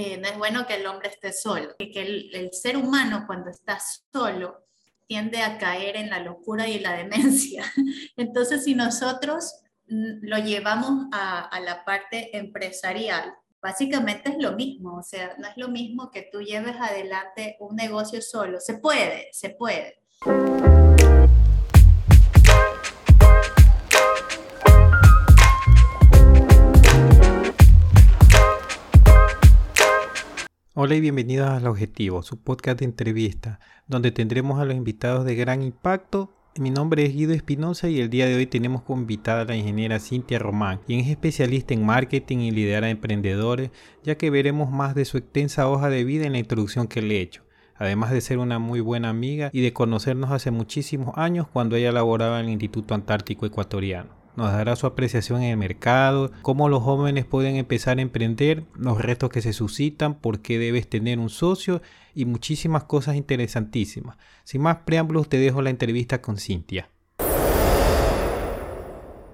eh, no es bueno que el hombre esté solo, que el, el ser humano cuando está solo tiende a caer en la locura y la demencia. Entonces, si nosotros mm, lo llevamos a, a, la parte empresarial, básicamente es lo mismo, o sea, no es lo mismo que tú lleves adelante un negocio solo. Se puede, se puede. Hola y bienvenidos al Objetivo, su podcast de entrevista, donde tendremos a los invitados de gran impacto. Mi nombre es Guido Espinosa y el día de hoy tenemos como invitada a la ingeniera Cintia Román, quien es especialista en marketing y lidera emprendedores, ya que veremos más de su extensa hoja de vida en la introducción que le he hecho además de ser una muy buena amiga y de conocernos hace muchísimos años cuando ella laboraba en el Instituto Antártico Ecuatoriano nos dará su apreciación en el mercado, cómo los jóvenes pueden empezar a emprender, los retos que se suscitan, por qué debes tener un socio y muchísimas cosas interesantísimas. Sin más preámbulos, te dejo la entrevista con Cintia.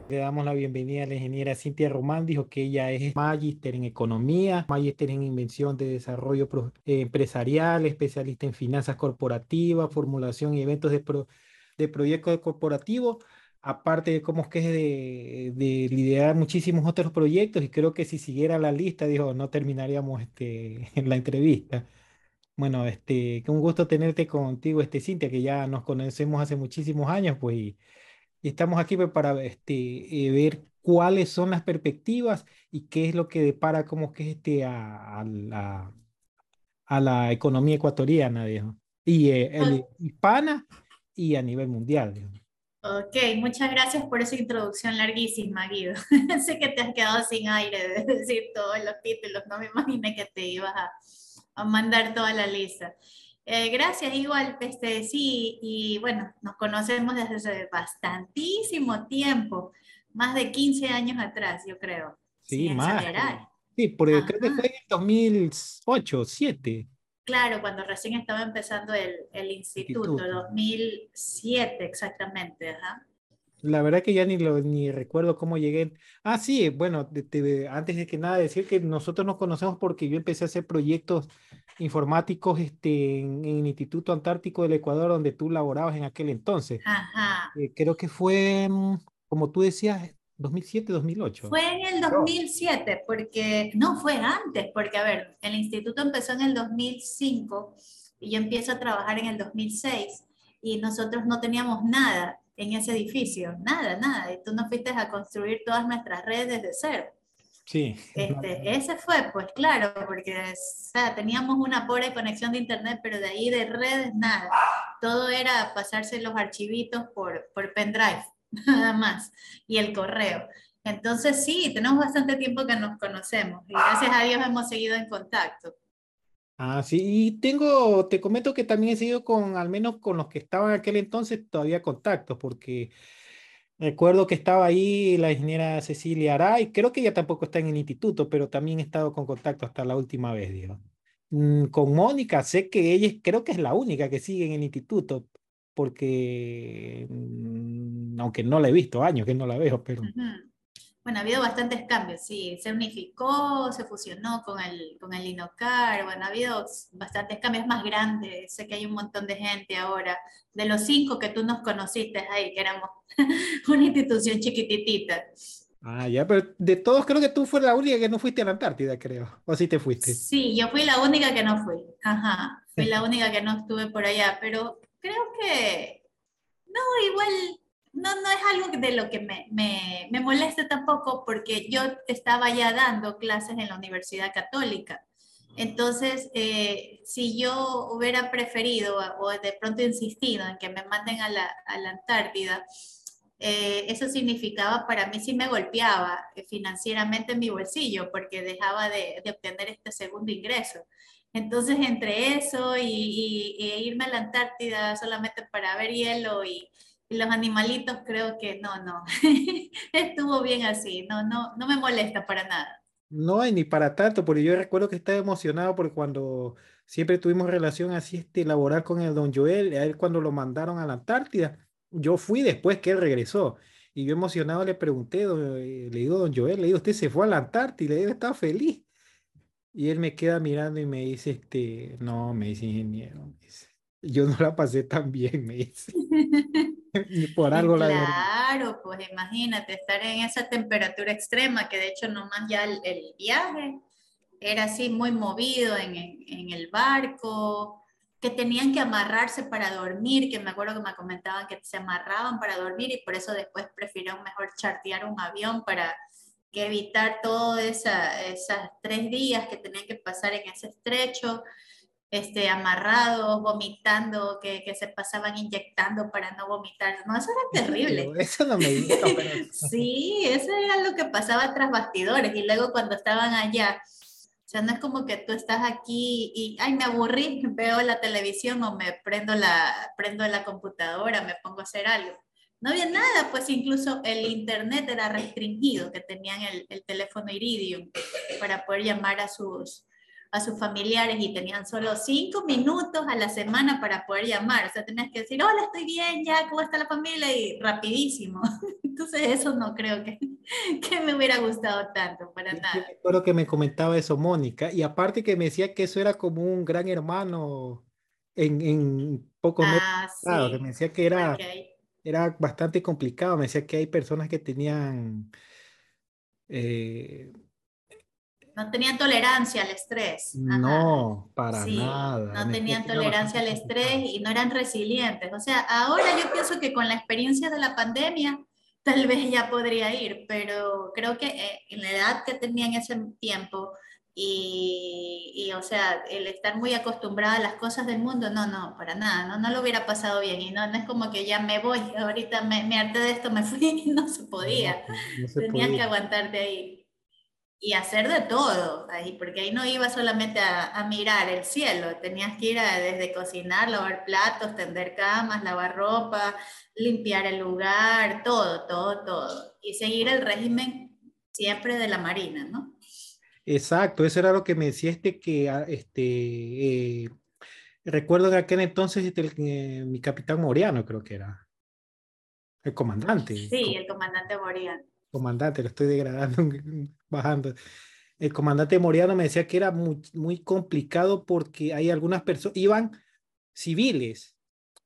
Le damos la bienvenida a la ingeniera Cintia Román, dijo que ella es magíster en economía, magíster en invención de desarrollo eh, empresarial, especialista en finanzas corporativas, formulación y eventos de, de proyectos corporativos aparte de cómo es que es de, de, liderar muchísimos otros proyectos y creo que si siguiera la lista, dijo, no terminaríamos este, en la entrevista. Bueno, este, qué un gusto tenerte contigo, este, Cintia, que ya nos conocemos hace muchísimos años, pues, y, estamos aquí pues, para este, eh, ver cuáles son las perspectivas y qué es lo que depara, cómo que es este, a, a la, a la economía ecuatoriana, dijo, y eh, el, hispana y a nivel mundial, dijo. Ok, muchas gracias por esa introducción larguísima, Guido. sé que te has quedado sin aire de decir todos los títulos, no me imaginé que te ibas a, a mandar toda la lista. Eh, gracias, igual, este, sí, y bueno, nos conocemos desde hace bastantísimo tiempo, más de 15 años atrás, yo creo. Sí, más. Sí, porque creo que fue en 2008, 2007. Claro, cuando recién estaba empezando el, el instituto, 2007 exactamente. Ajá. La verdad que ya ni, lo, ni recuerdo cómo llegué. Ah, sí, bueno, antes de que nada decir que nosotros nos conocemos porque yo empecé a hacer proyectos informáticos este, en, el Instituto Antártico del Ecuador, donde tú laborabas en aquel entonces. Ajá. Eh, creo que fue, mm, como tú decías, 2007, 2008. Fue en el 2007, porque no fue antes, porque a ver, el instituto empezó en el 2005 y yo empiezo a trabajar en el 2006 y nosotros no teníamos nada en ese edificio, nada, nada. Y tú nos fuiste a construir todas nuestras redes desde cero. Sí. Este, ese fue, pues claro, porque o sea, teníamos una pobre conexión de internet, pero de ahí de redes nada. Todo era pasarse los archivitos por, por pendrive. nada más, y el correo. Entonces sí, tenemos bastante tiempo que nos conocemos y gracias a Dios hemos seguido en contacto. Ah, sí, y tengo, te comento que también he seguido con, al menos con los que estaban en aquel entonces, todavía contactos, porque recuerdo que estaba ahí la ingeniera Cecilia Aray, creo que ella tampoco está en el instituto, pero también he estado con contacto hasta la última vez, digo. Mm, con Mónica, sé que ella creo que es la única que sigue en el instituto, porque mm, aunque no la he visto años que no la veo, pero... Bueno, ha habido bastantes cambios, sí, se unificó, se fusionó con el, con el INOCAR, bueno, ha habido bastantes cambios más grandes, sé que hay un montón de gente ahora, de los cinco que tú nos conociste ahí, que éramos una institución chiquititita. Ah, ya, pero de todos creo que tú fuiste la única que no fuiste a la Antártida, creo, o sí te fuiste. Sí, yo fui la única que no fui, ajá, fui la única que no estuve por allá, pero creo que no, igual no, no es algo de lo que me, me, me molesta tampoco porque yo estaba ya dando clases en la Universidad Católica. Entonces, eh, si yo hubiera preferido o de pronto insistido en que me manden a la, a la Antártida, eh, eso significaba para mí sí me golpeaba financieramente en mi bolsillo porque dejaba de, de obtener este segundo ingreso. Entonces, entre eso y, irme a la Antártida solamente para ver hielo y, los animalitos, creo que no, no, estuvo bien así, no, no, no me molesta para nada. No hay ni para tanto, porque yo recuerdo que estaba emocionado porque cuando siempre tuvimos relación así este, laboral con el don Joel, a él cuando lo mandaron a la Antártida, yo fui después que él regresó. Y yo emocionado le pregunté, eh, le digo, don Joel, le digo, usted se fue a la Antártida, y él estaba feliz. Y él me queda mirando y me dice, este, no, me dice ingeniero, yo no la pasé tan bien, me dice. y por algo la Claro, pues imagínate estar en esa temperatura extrema, que de hecho nomás ya el, viaje era así muy movido en, en, el barco, que tenían que amarrarse para dormir, que me acuerdo que me comentaban que se amarraban para dormir y por eso después prefirieron mejor chartear un avión para que evitar todos esos tres días que tenían que pasar en ese estrecho, este, amarrados, vomitando, que, que se pasaban inyectando para no vomitar. No, eso era terrible. Eso no me dijo, pero... sí, eso era lo que pasaba tras bastidores. Y luego cuando estaban allá, o sea, no es como que tú estás aquí y, ay, me aburrí, veo la televisión o me prendo la, prendo la computadora, me pongo a hacer algo no había nada, pues incluso el internet era restringido, que tenían el, el teléfono Iridium para poder llamar a sus, a sus familiares y tenían solo cinco minutos a la semana para poder llamar. O sea, tenías que decir, hola, estoy bien, ya, ¿cómo está la familia? Y rapidísimo. Entonces eso no creo que, que me hubiera gustado tanto, para nada. Recuerdo que me comentaba eso Mónica, y aparte que me decía que eso era como un gran hermano en, en pocos ah, meses. que me decía que era era bastante complicado. Me decía que hay personas que tenían... Eh, no tenían tolerancia al estrés. No, para nada. No tenían tolerancia al estrés y no eran resilientes. O sea, ahora yo pienso que con la experiencia de la pandemia, tal vez ya podría ir, pero creo que eh, en la edad que tenía en ese tiempo, y, o sea, el estar muy acostumbrada a las cosas del mundo, no, no, para nada, no, no lo hubiera pasado bien y no, no es como que ya me voy, ahorita me, me harté de esto, me fui y no se podía, tenías que aguantarte ahí y hacer de todo ahí, porque ahí no iba solamente a, a mirar el cielo, tenías que ir a, desde cocinar, lavar platos, tender camas, lavar ropa, limpiar el lugar, todo, todo, todo, y seguir el régimen siempre de la Marina, ¿no? Exacto, eso era lo que me decía este que, ah, este, eh, recuerdo que aquel entonces este, eh, mi capitán Moriano creo que era, el comandante. Sí, el comandante Moriano. Comandante, lo estoy degradando, bajando. El comandante Moriano me decía que era muy, muy complicado porque hay algunas personas, iban civiles,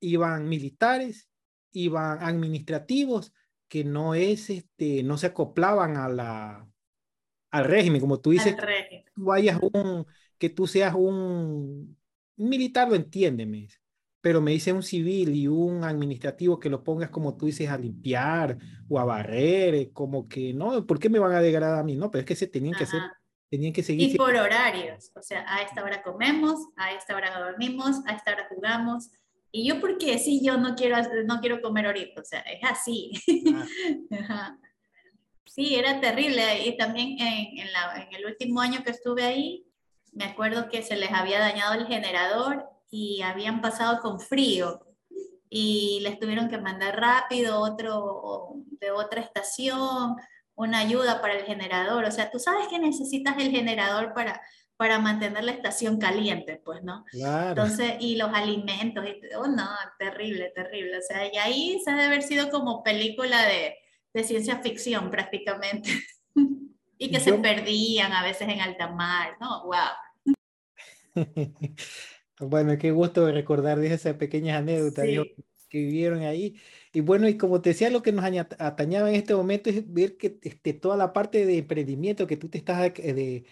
iban militares, iban administrativos, que no es, este, no se acoplaban a la, al régimen, como tú dices, que tú vayas un, que tú seas un, militar, lo entiéndeme, pero me dice un civil y un administrativo que lo pongas como tú dices a limpiar o a barrer, eh, como que no, ¿por qué me van a degradar a mí? No, pero es que se tenían que hacer, tenían que seguir. Y por horarios, o sea, a esta hora comemos, a esta hora dormimos, a esta hora jugamos. Y yo, porque sí, yo no quiero, no quiero comer ahorita, o sea, es así. Ah. Sí, era terrible. Y también en, en, el último año que estuve ahí, me acuerdo que se les había dañado el generador y habían pasado con frío y les tuvieron que mandar rápido otro de otra estación, una ayuda para el generador. O sea, tú sabes que necesitas el generador para, para mantener la estación caliente, pues, ¿no? Claro. Entonces, y los alimentos, y, oh, no, terrible, terrible. O sea, y ahí se debe haber sido como película de, de ciencia ficción prácticamente. y que se perdían a veces en alta mar, ¿no? ¡Wow! bueno, qué gusto recordar de esas pequeñas anécdotas que vivieron ahí. Y bueno, y como te decía, lo que nos atañaba en este momento es ver que este, toda la parte de emprendimiento que tú te estás eh, de,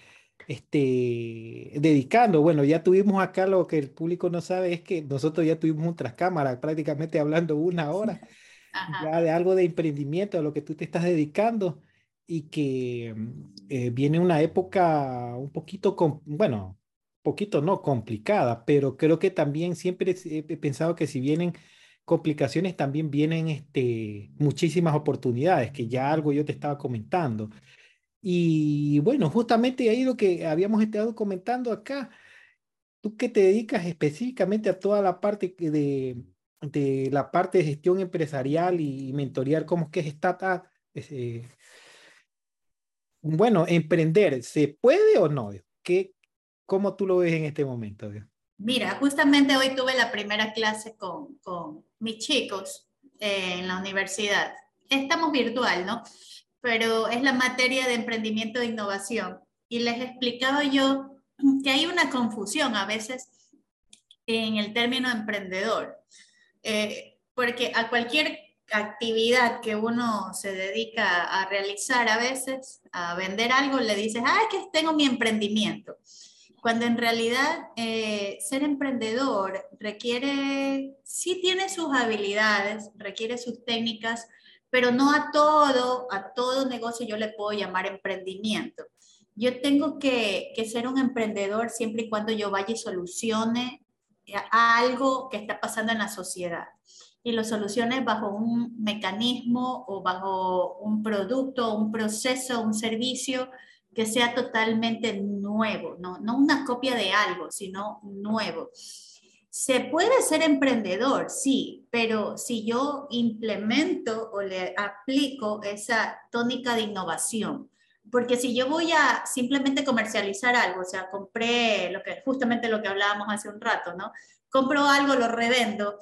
este, dedicando. Bueno, ya tuvimos acá lo que el público no sabe, es que nosotros ya tuvimos un cámaras prácticamente hablando una hora ya de algo de emprendimiento a lo que tú te estás dedicando y que eh, viene una época un poquito, bueno, poquito no complicada, pero creo que también siempre he pensado que si vienen complicaciones, también vienen este, muchísimas oportunidades, que ya algo yo te estaba comentando. Y bueno, justamente ahí lo que habíamos estado comentando acá, tú que te dedicas específicamente a toda la parte de, de la parte de gestión empresarial y mentorial, ¿cómo es que es startup? Eh, bueno, emprender, ¿se puede o no? ¿Qué, ¿Cómo tú lo ves en este momento? Mira, justamente hoy tuve la primera clase con, con mis chicos eh, en la universidad. Estamos virtual, ¿no? Pero es la materia de emprendimiento e innovación. Y les explicaba yo que hay una confusión a veces en el término emprendedor, eh, porque a cualquier actividad que uno se dedica a realizar a veces, a vender algo, le dices, ah, es que tengo mi emprendimiento. Cuando en realidad eh, ser emprendedor requiere, sí tiene sus habilidades, requiere sus técnicas, pero no a todo, a todo negocio yo le puedo llamar emprendimiento. Yo tengo que, que ser un emprendedor siempre y cuando yo vaya y solucione algo que está pasando en la sociedad y lo soluciones bajo un mecanismo o bajo un producto, un proceso, un servicio que sea totalmente nuevo, no, no una copia de algo, sino nuevo. Se puede ser emprendedor, sí, pero si yo implemento o le aplico esa tónica de innovación, porque si yo voy a simplemente comercializar algo, o sea, compré lo que justamente lo que hablábamos hace un rato, ¿no? Compro algo, lo revendo.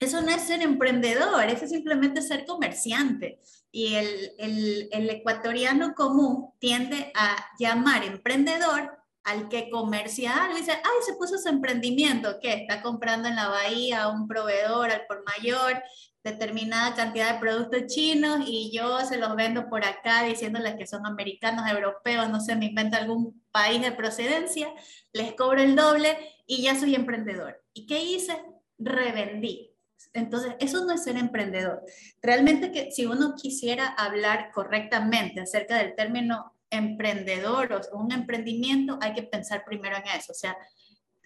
Eso no es ser emprendedor, eso es simplemente ser comerciante. Y el, el, el ecuatoriano común tiende a llamar emprendedor al que comercia algo y dice, ay, se puso su emprendimiento, que está comprando en la bahía a un proveedor al por mayor determinada cantidad de productos chinos y yo se los vendo por acá diciéndoles que son americanos, europeos, no sé, me invento algún país de procedencia, les cobro el doble y ya soy emprendedor. ¿Y qué hice? Revendí. Entonces, eso no es ser emprendedor. Realmente que si uno quisiera hablar correctamente acerca del término emprendedor o un emprendimiento, hay que pensar primero en eso. O sea,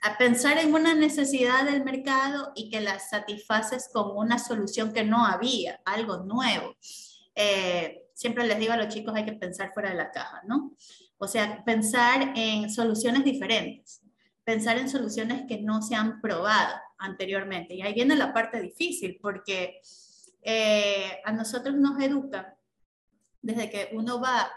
a pensar en una necesidad del mercado y que la satisfaces con una solución que no había, algo nuevo. Eh, siempre les digo a los chicos, hay que pensar fuera de la caja, ¿no? O sea, pensar en soluciones diferentes, pensar en soluciones que no se han probado anteriormente. Y ahí viene la parte difícil, porque eh, a nosotros nos educan desde que uno va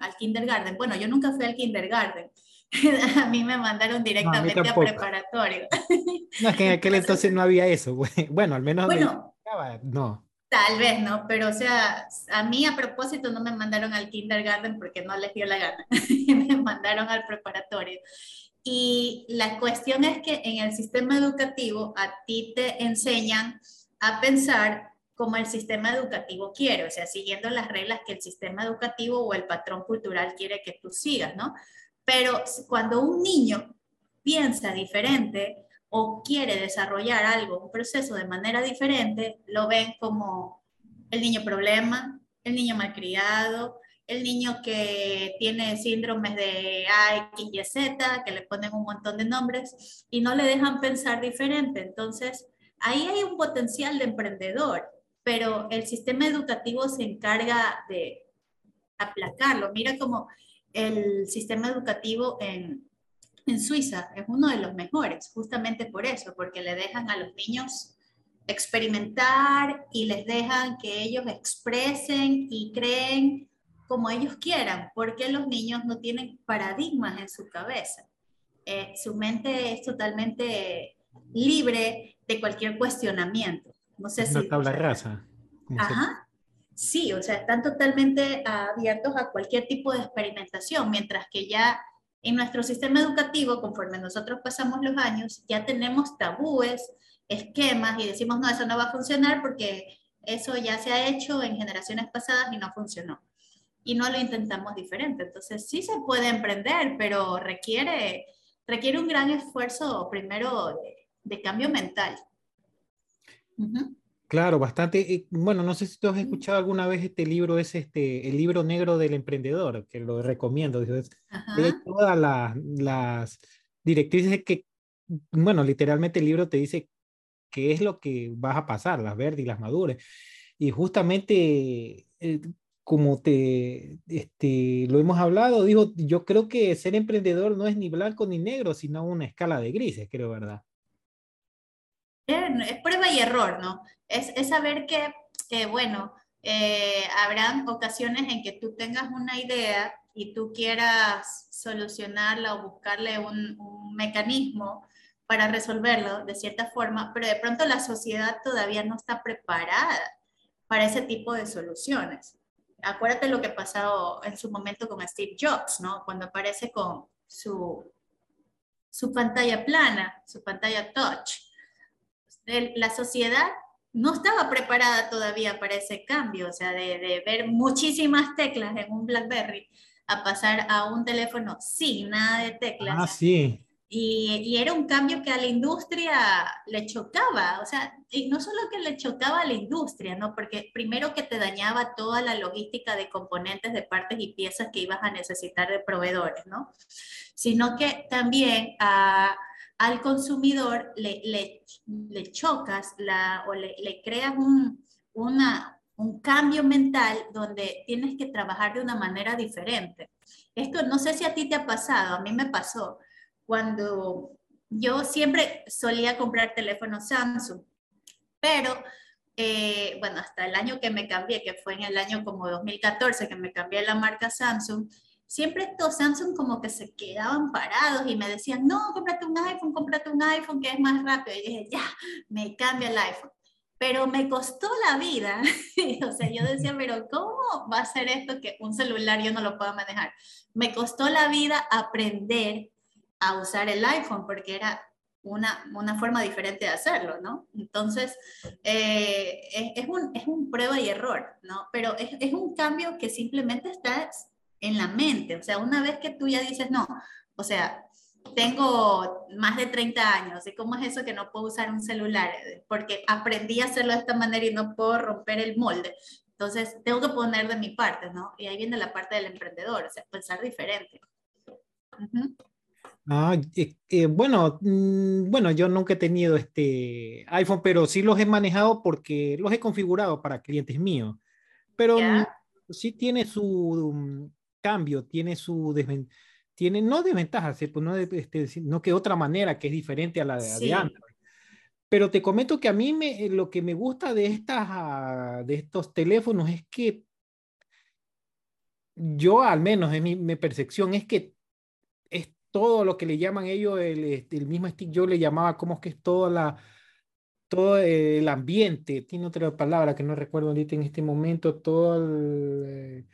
al kindergarten. Bueno, yo nunca fui al kindergarten, a mí me mandaron directamente a, preparatorio. No, es que en aquel entonces no había eso. Bueno, al menos bueno, no. Tal vez, ¿no? Pero, o sea, a mí a propósito no me mandaron al kindergarten porque no les dio la gana. me mandaron al preparatorio. Y la cuestión es que en el sistema educativo a ti te enseñan a pensar como el sistema educativo quiere, o sea, siguiendo las reglas que el sistema educativo o el patrón cultural quiere que tú sigas, ¿no? Pero cuando un niño piensa diferente o quiere desarrollar algo, un proceso de manera diferente, lo ven como el niño problema, el niño malcriado, el niño que tiene síndromes de A, X y Z, que le ponen un montón de nombres y no le dejan pensar diferente. Entonces, ahí hay un potencial de emprendedor, pero el sistema educativo se encarga de aplacarlo. Mira cómo el sistema educativo en, en Suiza es uno de los mejores, justamente por eso, porque le dejan a los niños experimentar y les dejan que ellos expresen y creen como ellos quieran, porque los niños no tienen paradigmas en su cabeza. Eh, su mente es totalmente libre de cualquier cuestionamiento. No sé si... tabla rasa. Ajá. Sí, o sea, están totalmente abiertos a cualquier tipo de experimentación, mientras que ya en nuestro sistema educativo, conforme nosotros pasamos los años, ya tenemos tabúes, esquemas y decimos, no, eso no va a funcionar porque eso ya se ha hecho en generaciones pasadas y no funcionó. Y no lo intentamos diferente. Entonces, sí se puede emprender, pero requiere, requiere un gran esfuerzo primero de, cambio mental. Claro, bastante. Eh, bueno, no sé si tú has escuchado alguna vez este libro, es este, el libro negro del emprendedor, que lo recomiendo. Es, todas las, directrices que, bueno, literalmente el libro te dice qué es lo que vas a pasar, las verdes y las maduras. Y justamente, eh, como te, este, lo hemos hablado, digo, yo creo que ser emprendedor no es ni blanco ni negro, sino una escala de grises, creo, ¿verdad? Es prueba y error, ¿no? Es, es saber que, bueno, eh, habrán ocasiones en que tú tengas una idea y tú quieras solucionarla o buscarle un, un mecanismo para resolverlo de cierta forma, pero de pronto la sociedad todavía no está preparada para ese tipo de soluciones. Acuérdate lo que pasó en su momento con Steve Jobs, ¿no? Cuando aparece con, su, su pantalla plana, su pantalla touch. La sociedad no estaba preparada todavía para ese cambio, o sea, de, de, ver muchísimas teclas en un BlackBerry a pasar a un teléfono sin nada de teclas. Ah, sí. Y, y, era un cambio que a la industria le chocaba, o sea, y no solo que le chocaba a la industria, ¿no? Porque primero que te dañaba toda la logística de componentes, de partes y piezas que ibas a necesitar de proveedores, ¿no? Sino que también a al consumidor le, le, le chocas la, o le, le creas un, una, un cambio mental donde tienes que trabajar de una manera diferente. Esto no sé si a ti te ha pasado, a mí me pasó cuando yo siempre solía comprar teléfonos Samsung, pero eh, bueno, hasta el año que me cambié, que fue en el año como 2014 que me cambié la marca Samsung, siempre estos Samsung como que se quedaban parados y me decían, no, cómprate un iPhone, cómprate un iPhone que es más rápido. Y dije, ya, me cambia el iPhone. Pero me costó la vida. o sea, yo decía, pero ¿cómo va a ser esto que un celular yo no lo pueda manejar? Me costó la vida aprender a usar el iPhone porque era una, una forma diferente de hacerlo, ¿no? Entonces, eh, es, es, un, es un prueba y error, ¿no? Pero es, es un cambio que simplemente está en la mente. O sea, una vez que tú ya dices, no, o sea, tengo más de 30 años, ¿y cómo es eso que no puedo usar un celular? Porque aprendí a hacerlo de esta manera y no puedo romper el molde. Entonces, tengo que poner de mi parte, ¿no? Y ahí viene la parte del emprendedor, o sea, pensar diferente. Uh -huh. Ah, eh, eh, bueno, mmm, bueno, yo nunca he tenido este iPhone, pero sí los he manejado porque los he configurado para clientes míos. Pero sí tiene su, cambio, tiene su desventaja, tiene no desventajas, pues no, este, no que otra manera que es diferente a la de, sí. de Android. Pero te comento que a mí me, lo que me gusta de, estas, uh, de estos teléfonos es que yo al menos en mi, mi, percepción es que es todo lo que le llaman ellos, el, este, el mismo stick yo le llamaba como es que es toda la, todo el ambiente, tiene otra palabra que no recuerdo ahorita en este momento, todo el, eh,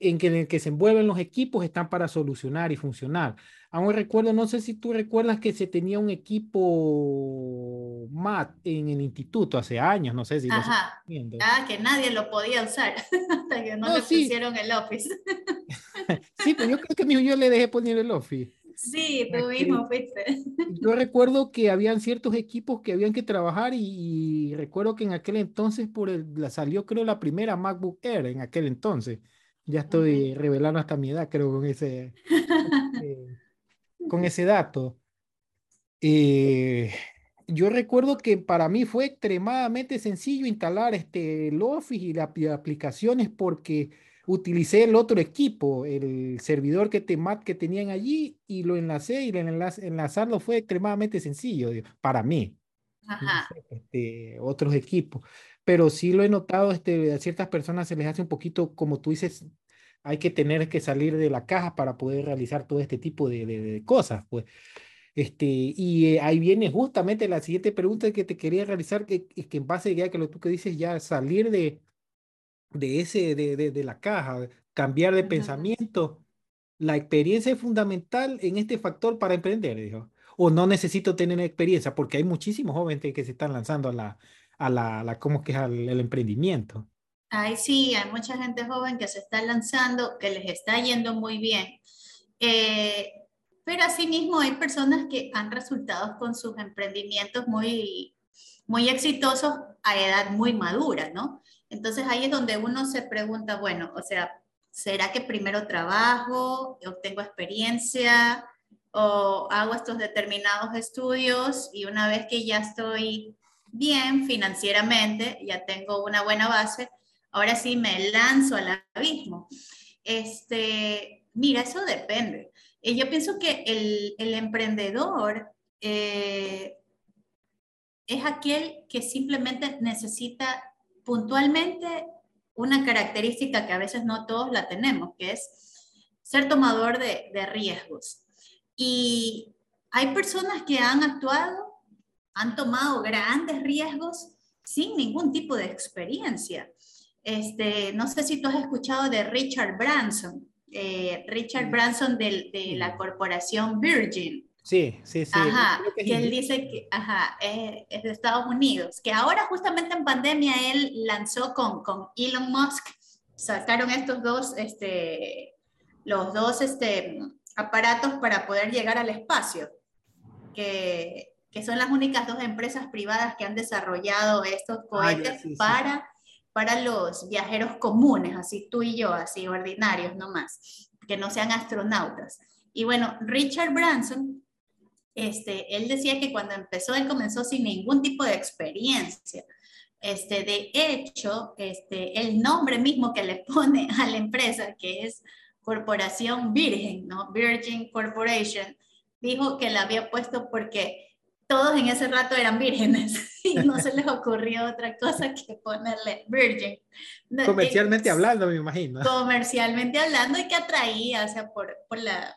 en que, en el que se envuelven los equipos están para solucionar y funcionar. Aún recuerdo, no sé si tú recuerdas que se tenía un equipo MAT en el instituto hace años, no sé si Ajá. lo Ah, que nadie lo podía usar hasta que no, no le sí. pusieron el Office. sí, pero yo creo que yo le dejé poner el Office. Sí, tú mismo fuiste. Yo recuerdo que habían ciertos equipos que habían que trabajar y, y recuerdo que en aquel entonces por el, la salió creo la primera MacBook Air en aquel entonces. Ya estoy uh -huh. revelando hasta mi edad, creo, con ese, eh, con ese dato. Eh, yo recuerdo que para mí fue extremadamente sencillo instalar este, el Office y las aplicaciones porque utilicé el otro equipo, el servidor que, te, que tenían allí y lo enlacé y enlaz, enlazarlo fue extremadamente sencillo para mí. Ajá. Este, otros equipos pero sí lo he notado, este, a ciertas personas se les hace un poquito, como tú dices, hay que tener que salir de la caja para poder realizar todo este tipo de, de, de cosas, pues. Este, y eh, ahí viene justamente la siguiente pregunta que te quería realizar, que, que en base ya que lo tú que dices, ya salir de, de ese, de, de, de la caja, cambiar de -huh. pensamiento, la experiencia es fundamental en este factor para emprender, dijo. O no necesito tener experiencia, porque hay muchísimos jóvenes que se están lanzando a la, a la, la ¿cómo que al, el emprendimiento? Ay, sí, hay mucha gente joven que se está lanzando, que les está yendo muy bien. Eh, pero asimismo hay personas que han resultado con sus emprendimientos muy, muy exitosos a edad muy madura, ¿no? Entonces ahí es donde uno se pregunta, bueno, o sea, ¿será que primero trabajo, obtengo experiencia o hago estos determinados estudios y una vez que ya estoy bien financieramente, ya tengo una buena base, ahora sí me lanzo al abismo. Este, mira, eso depende. Y yo pienso que el, el emprendedor eh, es aquel que simplemente necesita puntualmente una característica que a veces no todos la tenemos, que es ser tomador de, de riesgos. Y hay personas que han actuado han tomado grandes riesgos sin ningún tipo de experiencia. Este, no sé si tú has escuchado de Richard Branson. eh, Richard Branson de, de la corporación Virgin. Sí, sí, sí. Ajá, que, él dice que ajá, es, de Estados Unidos, que ahora justamente en pandemia él lanzó con, con Elon Musk, sacaron estos dos, este, los dos este, aparatos para poder llegar al espacio, que, que son las únicas dos empresas privadas que han desarrollado estos ah, cohetes para, para los viajeros comunes, así tú y yo, así ordinarios nomás, que no sean astronautas. Y bueno, Richard Branson este, él decía que cuando empezó, él comenzó sin ningún tipo de experiencia. Este, de hecho, este, el nombre mismo que le pone a la empresa, que es Corporación Virgen, ¿no? Virgin Corporation, dijo que la había puesto porque todos en ese rato eran vírgenes y no se les ocurrió otra cosa que ponerle Virgin. Comercialmente hablando, me imagino. Comercialmente hablando y que atraía, o sea, por, por la,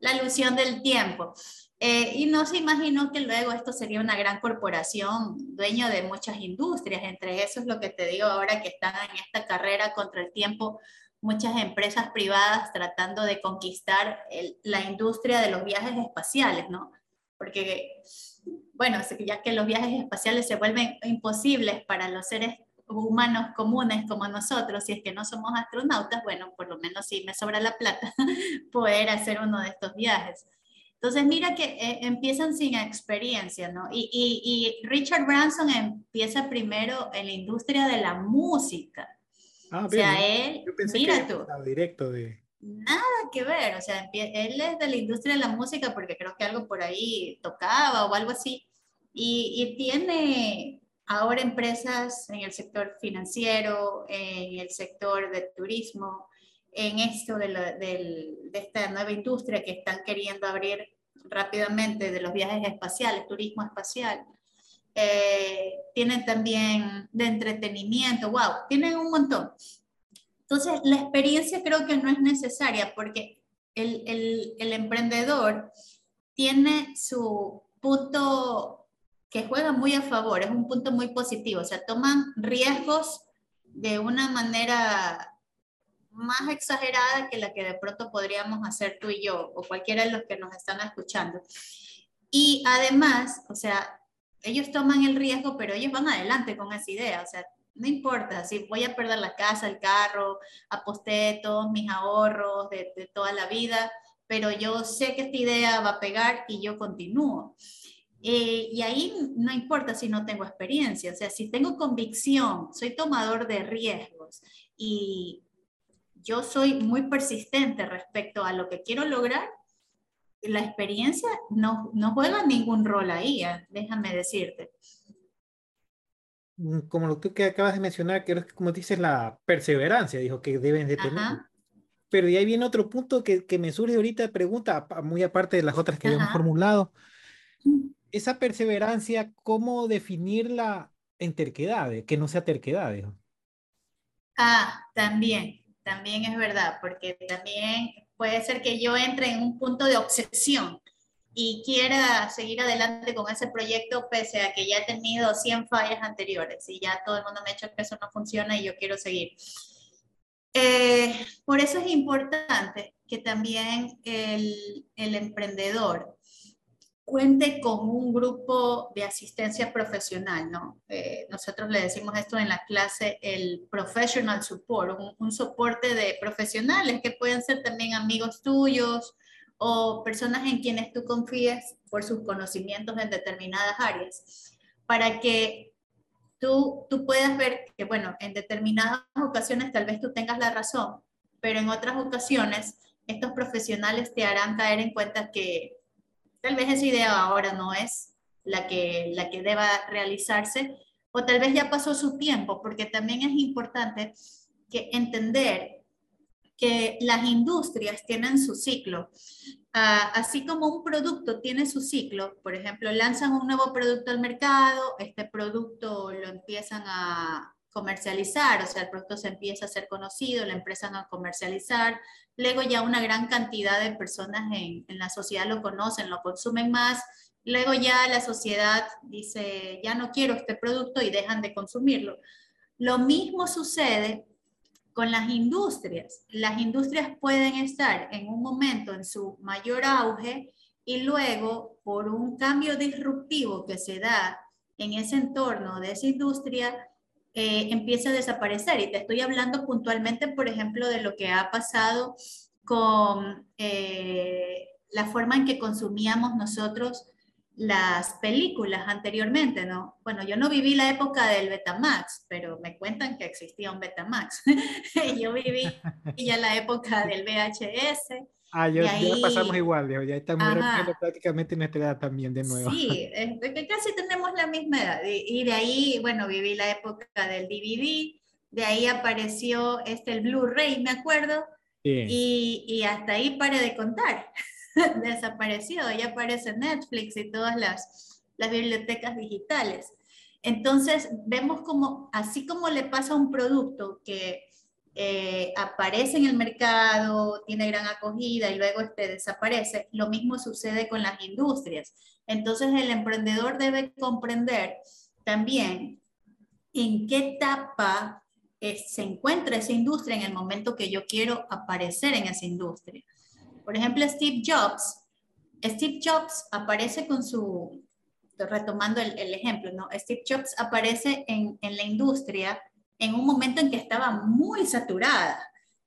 la alusión del tiempo. Eh, y no se imaginó que luego esto sería una gran corporación, dueño de muchas industrias, entre eso es lo que te digo ahora que están en esta carrera contra el tiempo, muchas empresas privadas tratando de conquistar la industria de los viajes espaciales, ¿no? Porque, bueno, ya que los viajes espaciales se vuelven imposibles para los seres humanos comunes como nosotros, si es que no somos astronautas, bueno, por lo menos si me sobra la plata, poder hacer uno de estos viajes. Entonces, mira que eh, empiezan sin experiencia, ¿no? Y, y, Richard Branson empieza primero en la industria de la música. Ah, o sea, él, mira tú. Directo de... Nada que ver, o sea, él es de la industria de la música porque creo que algo por ahí tocaba o algo así. Y, y tiene ahora empresas en el sector financiero, en el sector del turismo, en esto de, de, esta nueva industria que están queriendo abrir rápidamente de los viajes espaciales, turismo espacial. Eh, tienen también de entretenimiento, wow, tienen un montón. Entonces, la experiencia creo que no es necesaria porque el, el, el emprendedor tiene su punto que juega muy a favor, es un punto muy positivo, o sea, toman riesgos de una manera más exagerada que la que de pronto podríamos hacer tú y yo o cualquiera de los que nos están escuchando. Y además, o sea, ellos toman el riesgo, pero ellos van adelante con esa idea, o sea, no importa si voy a perder la casa, el carro, aposté todos mis ahorros de, de toda la vida, pero yo sé que esta idea va a pegar y yo continúo. Eh, y ahí no importa si no tengo experiencia, o sea, si tengo convicción, soy tomador de riesgos y yo soy muy persistente respecto a lo que quiero lograr, la experiencia no, no juega ningún rol ahí, ¿eh? déjame decirte. Mm, como lo que acabas de mencionar, que como dices, la perseverancia, dijo que deben de tener. Pero y ahí viene otro punto que, que me surge ahorita de pregunta, muy aparte de las otras que habíamos formulado. Esa perseverancia, ¿cómo definirla en terquedades? Que no sea terquedades. Ah, también también es verdad, porque también puede ser que yo entre en un punto de obsesión y quiera seguir adelante con ese proyecto pese a que ya he tenido 100 fallas anteriores y ya todo el mundo me ha dicho que eso no funciona y yo quiero seguir. Eh, por eso es importante que también el, el emprendedor cuente con un grupo de asistencia profesional, ¿no? Eh, nosotros le decimos esto en la clase, el professional support, un, soporte de profesionales que pueden ser también amigos tuyos o personas en quienes tú confíes por sus conocimientos en determinadas áreas, para que tú, tú puedas ver que, bueno, en determinadas ocasiones tal vez tú tengas la razón, pero en otras ocasiones estos profesionales te harán caer en cuenta que tal vez esa idea ahora no es la que, la que deba realizarse, o tal vez ya pasó su tiempo, porque también es importante que entender que las industrias tienen su ciclo. Ah, así como un producto tiene su ciclo, por ejemplo, lanzan un nuevo producto al mercado, este producto lo empiezan a, comercializar, o sea, el producto se empieza a ser conocido, la empresa a comercializar, luego ya una gran cantidad de personas en, en, la sociedad lo conocen, lo consumen más, luego ya la sociedad dice, ya no quiero este producto y dejan de consumirlo. Lo mismo sucede con las industrias. Las industrias pueden estar en un momento en su mayor auge y luego por un cambio disruptivo que se da en ese entorno de esa industria, eh, empieza a desaparecer. Y te estoy hablando puntualmente, por ejemplo, de lo que ha pasado con eh, la forma en que consumíamos nosotros las películas anteriormente, ¿no? Bueno, yo no viví la época del Betamax, pero me cuentan que existía un Betamax. yo viví ya la época del VHS. Ah, yo, ya pasamos igual, ya estamos prácticamente nuestra edad también de nuevo. Sí, es que casi tenemos la misma edad. Y, de ahí, bueno, viví la época del DVD, de ahí apareció este, el Blu-ray, me acuerdo, y, y hasta ahí pare de contar. desapareció, ya aparece Netflix y todas las, las bibliotecas digitales. Entonces, vemos como, así como le pasa a un producto que eh, aparece en el mercado, tiene gran acogida y luego este desaparece, lo mismo sucede con las industrias. Entonces, el emprendedor debe comprender también en qué etapa se encuentra esa industria en el momento que yo quiero aparecer en esa industria. Por ejemplo, Steve Jobs. Steve Jobs aparece con su, retomando el, ejemplo, ¿no? Steve Jobs aparece en, en, la industria en un momento en que estaba muy saturada.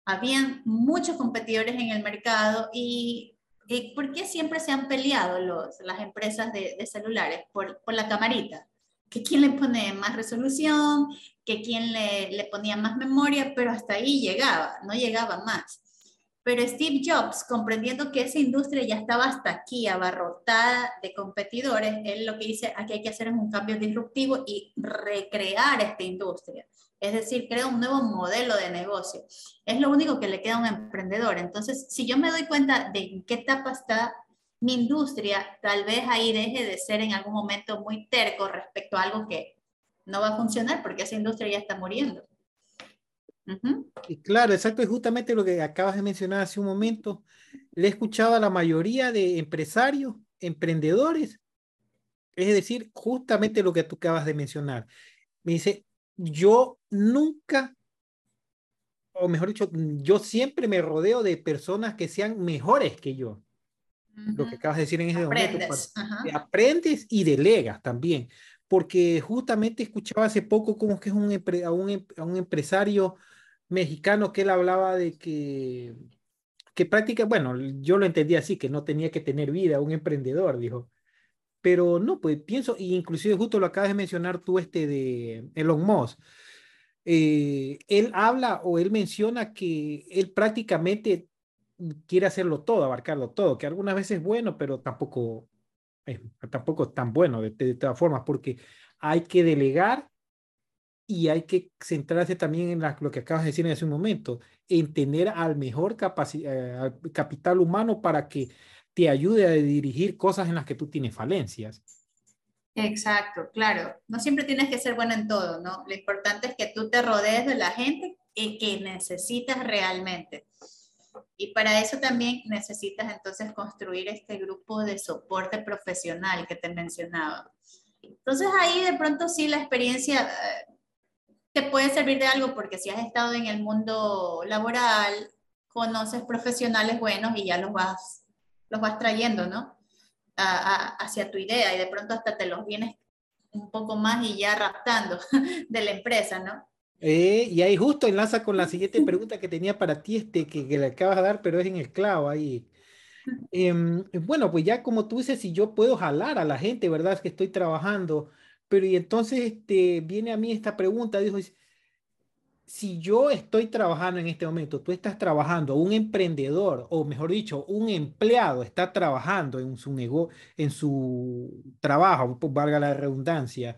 Habían muchos competidores en el mercado y, ¿por qué siempre se han peleado los, las empresas de, de celulares? Por, por, la camarita. Que quién le pone más resolución, que quién le, le ponía más memoria, pero hasta ahí llegaba, no llegaba más. Pero Steve Jobs, comprendiendo que esa industria ya estaba hasta aquí abarrotada de competidores, él lo que dice, aquí hay que hacer un cambio disruptivo y recrear esta industria. Es decir, crea un nuevo modelo de negocio. Es lo único que le queda a un emprendedor. Entonces, si yo me doy cuenta de en qué etapa está mi industria, tal vez ahí deje de ser en algún momento muy terco respecto a algo que no va a funcionar porque esa industria ya está muriendo. Y claro, exacto, es justamente lo que acabas de mencionar hace un momento. Le he escuchado a la mayoría de empresarios, emprendedores, es decir, justamente lo que tú acabas de mencionar. Me dice, yo nunca, o mejor dicho, yo siempre me rodeo de personas que sean mejores que yo. Lo que acabas de decir en ese momento. Aprendes y delegas también. Porque justamente escuchaba hace poco como que es un, a, un, a un empresario mexicano que él hablaba de que, que práctica, bueno, yo lo entendí así, que no tenía que tener vida, un emprendedor, dijo. Pero no, pues pienso, y inclusive justo lo acabas de mencionar tú este de Elon Musk. Eh, él habla o él menciona que él prácticamente quiere hacerlo todo, abarcarlo todo, que algunas veces es bueno, pero tampoco, tampoco es tan bueno de, de todas formas, porque hay que delegar y hay que centrarse también en lo que acabas de decir en ese momento, en tener al mejor eh, capital humano para que te ayude a dirigir cosas en las que tú tienes falencias. Exacto, claro. No siempre tienes que ser bueno en todo, ¿no? Lo importante es que tú te rodees de la gente que necesitas realmente. Y para eso también necesitas entonces construir este grupo de soporte profesional que te mencionaba. Entonces ahí de pronto sí la experiencia eh, te puede servir de algo porque si has estado en el mundo laboral, conoces profesionales buenos y ya los vas, los vas trayendo, ¿no? hacia tu idea y de pronto hasta te los vienes un poco más y ya raptando de la empresa, ¿no? Eh, y ahí justo enlaza con la siguiente pregunta que tenía para ti, este, que, le acabas de dar, pero es en el clavo ahí. Em, bueno, pues ya como tú dices, si yo puedo jalar a la gente, ¿verdad? Es que estoy trabajando pero y entonces este, viene a mí esta pregunta, dijo, si yo estoy trabajando en este momento, tú estás trabajando, un emprendedor, o mejor dicho, un empleado está trabajando en su negocio, en su trabajo, valga la redundancia,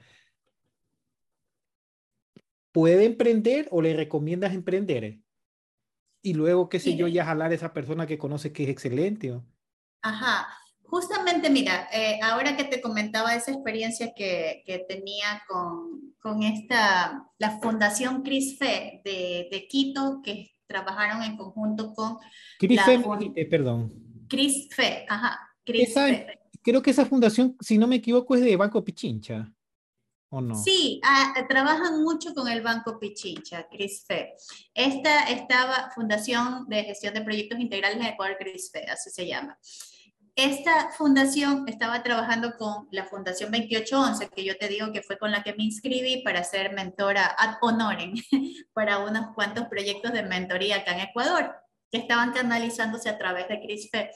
¿puede emprender o le recomiendas emprender? Y luego, qué sé yo, ya jalar a esa persona que conoce que es excelente. Ajá. Justamente, mira, eh, ahora que te comentaba esa experiencia que, que tenía con, con, esta, la Fundación CRISFE de, de, Quito, que trabajaron en conjunto con... CRISFE, eh, perdón. CRISFE, ajá. creo que esa fundación, si no me equivoco, es de Banco Pichincha. ¿o no? Sí, ah, trabajan mucho con el Banco Pichincha, CRISFE. Esta estaba Fundación de Gestión de Proyectos Integrales en Ecuador, CRISFE, así se llama. Esta fundación estaba trabajando con la Fundación 2811, que yo te digo que fue con la que me inscribí para ser mentora ad honorem para unos cuantos proyectos de mentoría acá en Ecuador, que estaban canalizándose a través de CRISFE.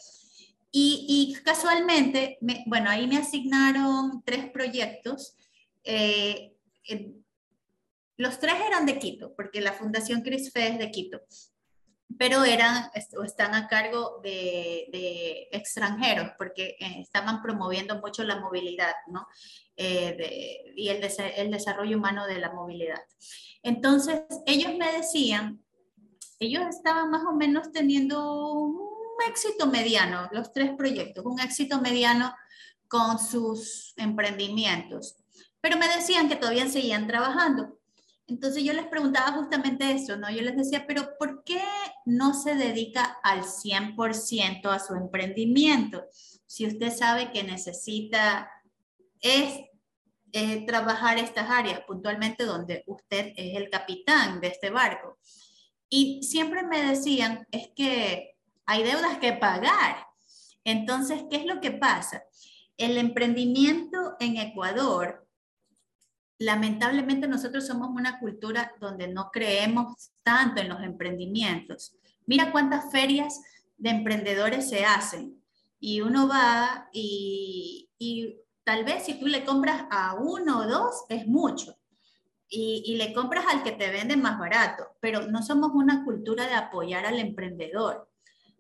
Y, casualmente, bueno, ahí me asignaron tres proyectos. Eh, los tres eran de Quito, porque la Fundación CRISFE es de Quito pero eran o están a cargo de, extranjeros porque eh, estaban promoviendo mucho la movilidad ¿no? Eh, y el, el, desarrollo humano de la movilidad. Entonces, ellos me decían, ellos estaban más o menos teniendo un éxito mediano, los tres proyectos, un éxito mediano con sus emprendimientos, pero me decían que todavía seguían trabajando. Entonces yo les preguntaba justamente eso, ¿no? Yo les decía, pero ¿por qué no se dedica al 100% a su emprendimiento? Si usted sabe que necesita es, eh, trabajar estas áreas puntualmente donde usted es el capitán de este barco. Y siempre me decían, es que hay deudas que pagar. Entonces, ¿qué es lo que pasa? El emprendimiento en Ecuador lamentablemente nosotros somos una cultura donde no creemos tanto en los emprendimientos. Mira cuántas ferias de emprendedores se hacen y uno va y, tal vez si tú le compras a uno o dos es mucho y, y le compras al que te vende más barato, pero no somos una cultura de apoyar al emprendedor.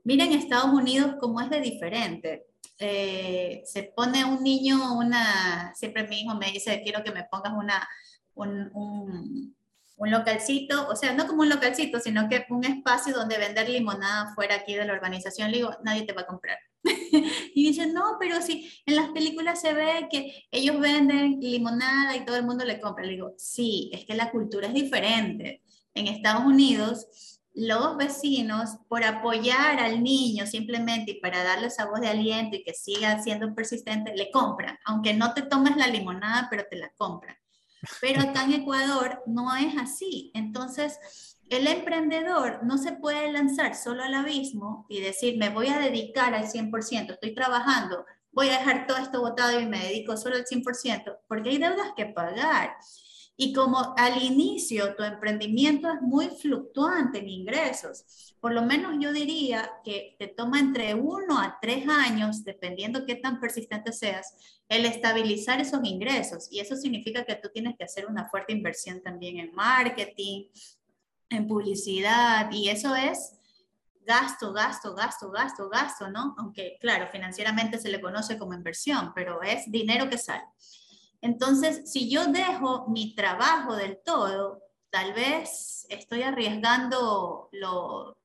Miren Estados Unidos cómo es de diferente. Eh, se pone un niño una, siempre mi hijo me dice, quiero que me pongas una, un, un, un, localcito, o sea, no como un localcito, sino que un espacio donde vender limonada fuera aquí de la urbanización. Le digo, nadie te va a comprar. y dice, no, pero si en las películas se ve que ellos venden limonada y todo el mundo le compra. Le digo, sí, es que la cultura es diferente. En Estados Unidos los vecinos, por apoyar al niño simplemente y para darle esa voz de aliento y que siga siendo persistente, le compran, aunque no te tomes la limonada, pero te la compran. Pero acá en Ecuador no es así. Entonces, el emprendedor no se puede lanzar solo al abismo y decir, me voy a dedicar al 100%, estoy trabajando, voy a dejar todo esto botado y me dedico solo al 100%, porque hay deudas que pagar. Y como al inicio tu emprendimiento es muy fluctuante en ingresos, por lo menos yo diría que te toma entre uno a tres años, dependiendo qué tan persistente seas, el estabilizar esos ingresos. Y eso significa que tú tienes que hacer una fuerte inversión también en marketing, en publicidad, y eso es gasto, gasto, gasto, gasto, gasto, ¿no? Aunque, claro, financieramente se le conoce como inversión, pero es dinero que sale. Entonces, si yo dejo mi trabajo del todo, tal vez estoy arriesgando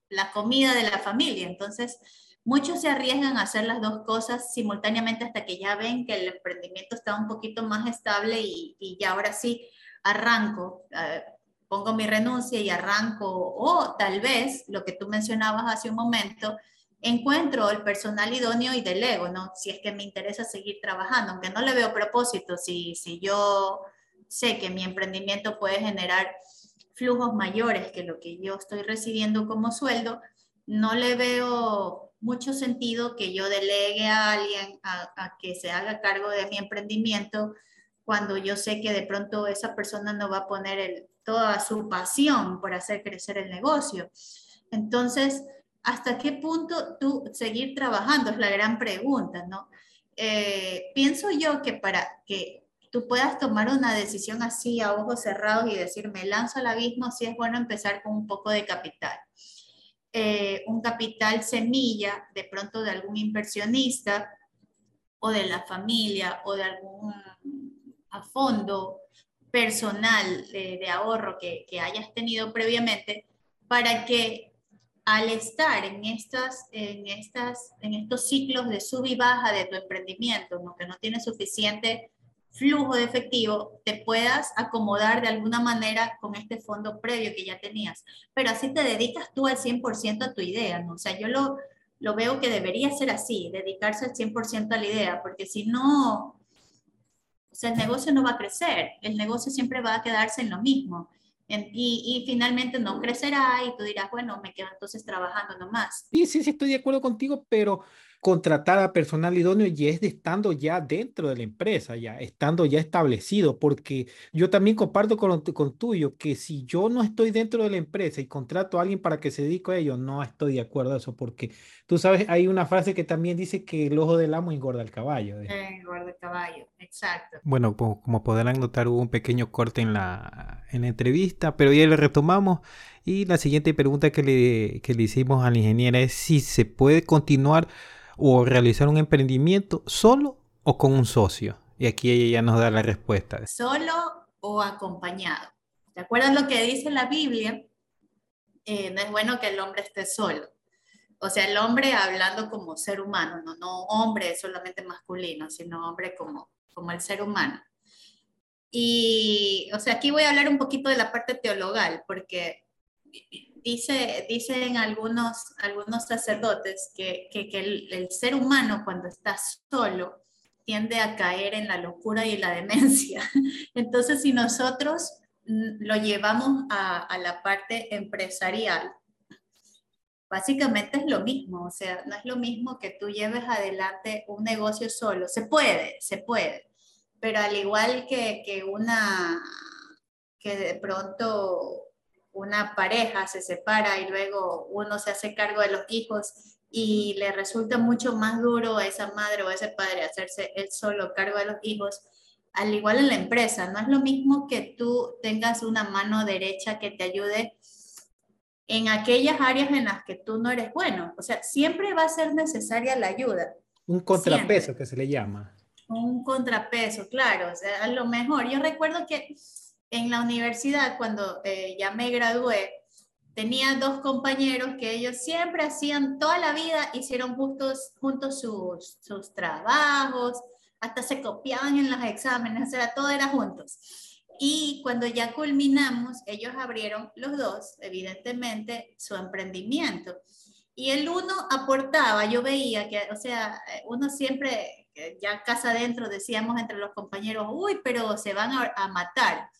la comida de la familia. Entonces, muchos se arriesgan a hacer las dos cosas simultáneamente hasta que ya ven que el emprendimiento está un poquito más estable y, ya ahora sí arranco, eh, pongo mi renuncia y arranco. O tal vez, lo que tú mencionabas hace un momento, encuentro el personal idóneo y delego, ¿no? Si es que me interesa seguir trabajando, aunque no le veo propósito, si, si yo sé que mi emprendimiento puede generar flujos mayores que lo que yo estoy recibiendo como sueldo, no le veo mucho sentido que yo delegue a alguien a, que se haga cargo de mi emprendimiento cuando yo sé que de pronto esa persona no va a poner toda su pasión por hacer crecer el negocio. Entonces, ¿hasta qué punto tú seguir trabajando? Es la gran pregunta, ¿no? Eh, pienso yo que para que tú puedas tomar una decisión así a ojos cerrados y decir, me lanzo al abismo, sí es bueno empezar con un poco de capital. Eh, un capital semilla, de pronto de algún inversionista o de la familia o de algún a fondo personal de, ahorro que, que hayas tenido previamente para que al estar en, estas, en, estas, en estos ciclos de sub y baja de tu emprendimiento, ¿no? que no tienes suficiente flujo de efectivo, te puedas acomodar de alguna manera con este fondo previo que ya tenías. Pero así te dedicas tú al 100% a tu idea, ¿no? O sea, yo lo, lo veo que debería ser así, dedicarse al 100% a la idea, porque si no, o sea, el negocio no va a crecer, el negocio siempre va a quedarse en lo mismo. Y, y, finalmente no crecerá y tú dirás, bueno, me quedo entonces trabajando nomás. Sí, sí, sí, estoy de acuerdo contigo, pero contratar a personal idóneo y es de estando ya dentro de la empresa, ya estando ya establecido, porque yo también comparto con, con tuyo que si yo no estoy dentro de la empresa y contrato a alguien para que se dedique a ello, no estoy de acuerdo a eso, porque tú sabes, hay una frase que también dice que el ojo del amo engorda el caballo. Engorda el caballo, exacto. Bueno, como podrán notar, hubo un pequeño corte en la, en la entrevista, pero ya le retomamos. Y la siguiente pregunta que le, que le hicimos a la ingeniera es si se puede continuar o realizar un emprendimiento solo o con un socio? Y aquí ella ya nos da la respuesta. Solo o acompañado. ¿Te acuerdas lo que dice la Biblia? Eh, no es bueno que el hombre esté solo. O sea, el hombre hablando como ser humano, no, no hombre solamente masculino, sino hombre como, como el ser humano. Y, o sea, aquí voy a hablar un poquito de la parte teologal, porque dice, dicen algunos, algunos sacerdotes que, el, ser humano cuando está solo tiende a caer en la locura y la demencia. Entonces, si nosotros mm, lo llevamos a, la parte empresarial, básicamente es lo mismo, o sea, no es lo mismo que tú lleves adelante un negocio solo. Se puede, se puede, pero al igual que, que una, que de pronto una pareja se separa y luego uno se hace cargo de los hijos y le resulta mucho más duro a esa madre o a ese padre hacerse él solo cargo de los hijos, al igual en la empresa, no es lo mismo que tú tengas una mano derecha que te ayude en aquellas áreas en las que tú no eres bueno. O sea, siempre va a ser necesaria la ayuda. Un contrapeso que se le llama. Un contrapeso, claro. O sea, a lo mejor, yo recuerdo que en la universidad, cuando eh, ya me gradué, tenía dos compañeros que ellos siempre hacían toda la vida, hicieron juntos, juntos sus, sus trabajos, hasta se copiaban en los exámenes, o sea, todo era juntos. Y cuando ya culminamos, ellos abrieron los dos, evidentemente, su emprendimiento. Y el uno aportaba, yo veía que, o sea, uno siempre, ya casa adentro, decíamos entre los compañeros, uy, pero se van a matar.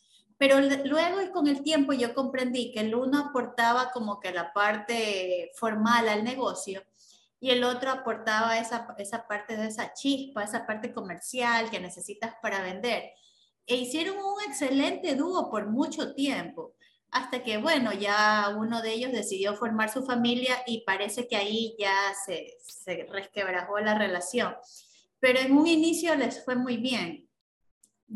Pero luego y con el tiempo yo comprendí que el uno aportaba como que la parte formal al negocio y el otro aportaba esa, esa parte de esa chispa, esa parte comercial que necesitas para vender. E hicieron un excelente dúo por mucho tiempo, hasta que, bueno, ya uno de ellos decidió formar su familia y parece que ahí ya se, se resquebrajó la relación. Pero en un inicio les fue muy bien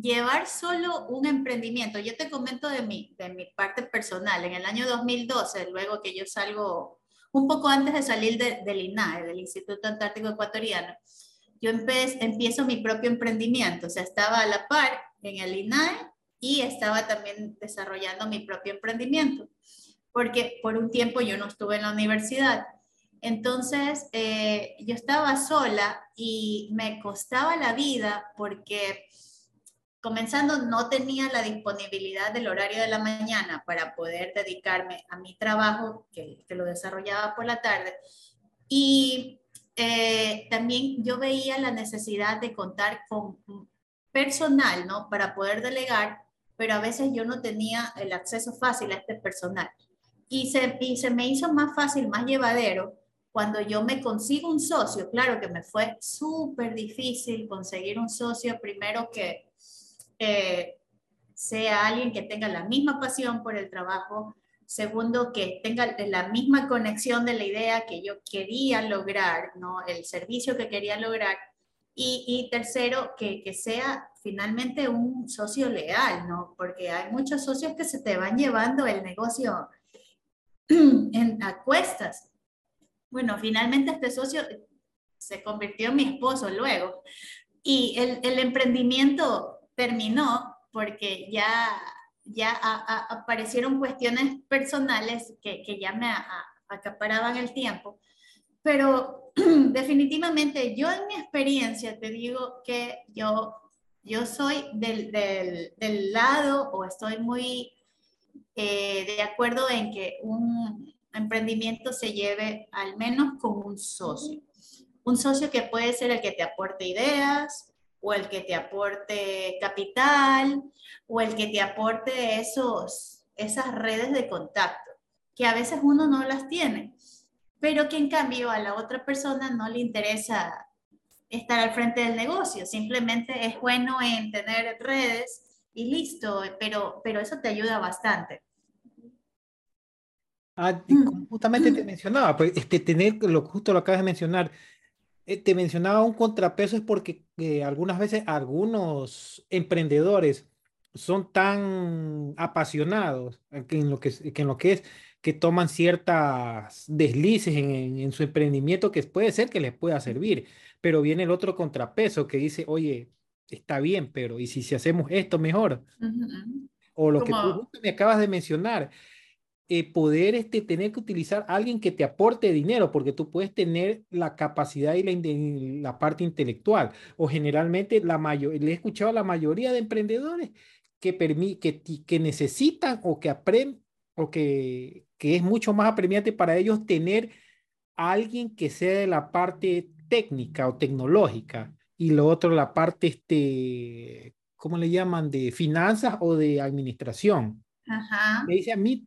llevar solo un emprendimiento, yo te comento de mi, de mi parte personal, en el año 2012, luego que yo salgo, un poco antes de salir del INAE, del Instituto Antártico Ecuatoriano, yo empiezo mi propio emprendimiento, o sea, estaba a la par en el INAE y estaba también desarrollando mi propio emprendimiento, porque por un tiempo yo no estuve en la universidad. Entonces, eh, yo estaba sola y me costaba la vida porque comenzando no tenía la disponibilidad del horario de la mañana para poder dedicarme a mi trabajo, que, que lo desarrollaba por la tarde. Y eh, también yo veía la necesidad de contar con personal, ¿no? Para poder delegar, pero a veces yo no tenía el acceso fácil a este personal. Y se, y se me hizo más fácil, más llevadero, cuando yo me consigo un socio. Claro que me fue súper difícil conseguir un socio, primero que sea alguien que tenga la misma pasión por el trabajo, segundo, que tenga la misma conexión de la idea que yo quería lograr, ¿no? el servicio que quería lograr, y, tercero, que, que, sea finalmente un socio leal, ¿no? porque hay muchos socios que se te van llevando el negocio en, a cuestas. Bueno, finalmente este socio se convirtió en mi esposo luego. Y el, el emprendimiento terminó porque ya, ya aparecieron cuestiones personales que, que ya me acaparaban el tiempo. Pero definitivamente yo en mi experiencia te digo que yo, yo soy del, del, del lado o estoy muy eh, de acuerdo en que un emprendimiento se lleve al menos con un socio. Un socio que puede ser el que te aporte ideas, o el que te aporte capital, o el que te aporte esos, esas redes de contacto, que a veces uno no las tiene, pero que en cambio a la otra persona no le interesa estar al frente del negocio, simplemente es bueno en tener redes y listo, pero, pero eso te ayuda bastante. Ah, mm. justamente te mencionaba, pues este, tener, lo, justo lo acabas de mencionar, eh, te mencionaba un contrapeso es porque eh, algunas veces algunos emprendedores son tan apasionados en lo que, en lo que es que toman ciertas deslices en, en, su emprendimiento que puede ser que les pueda servir, pero viene el otro contrapeso que dice, oye, está bien, pero ¿y si, si hacemos esto mejor? O lo que tú me acabas de mencionar, eh, poder este, tener que utilizar a alguien que te aporte dinero, porque tú puedes tener la capacidad y la, la parte intelectual, o generalmente la mayor, le he escuchado a la mayoría de emprendedores que, que, que necesitan o que aprenden, o que, que es mucho más apremiante para ellos tener a alguien que sea de la parte técnica o tecnológica, y lo otro la parte, este, ¿cómo le llaman? De finanzas o de administración. Ajá. Me dice a mí,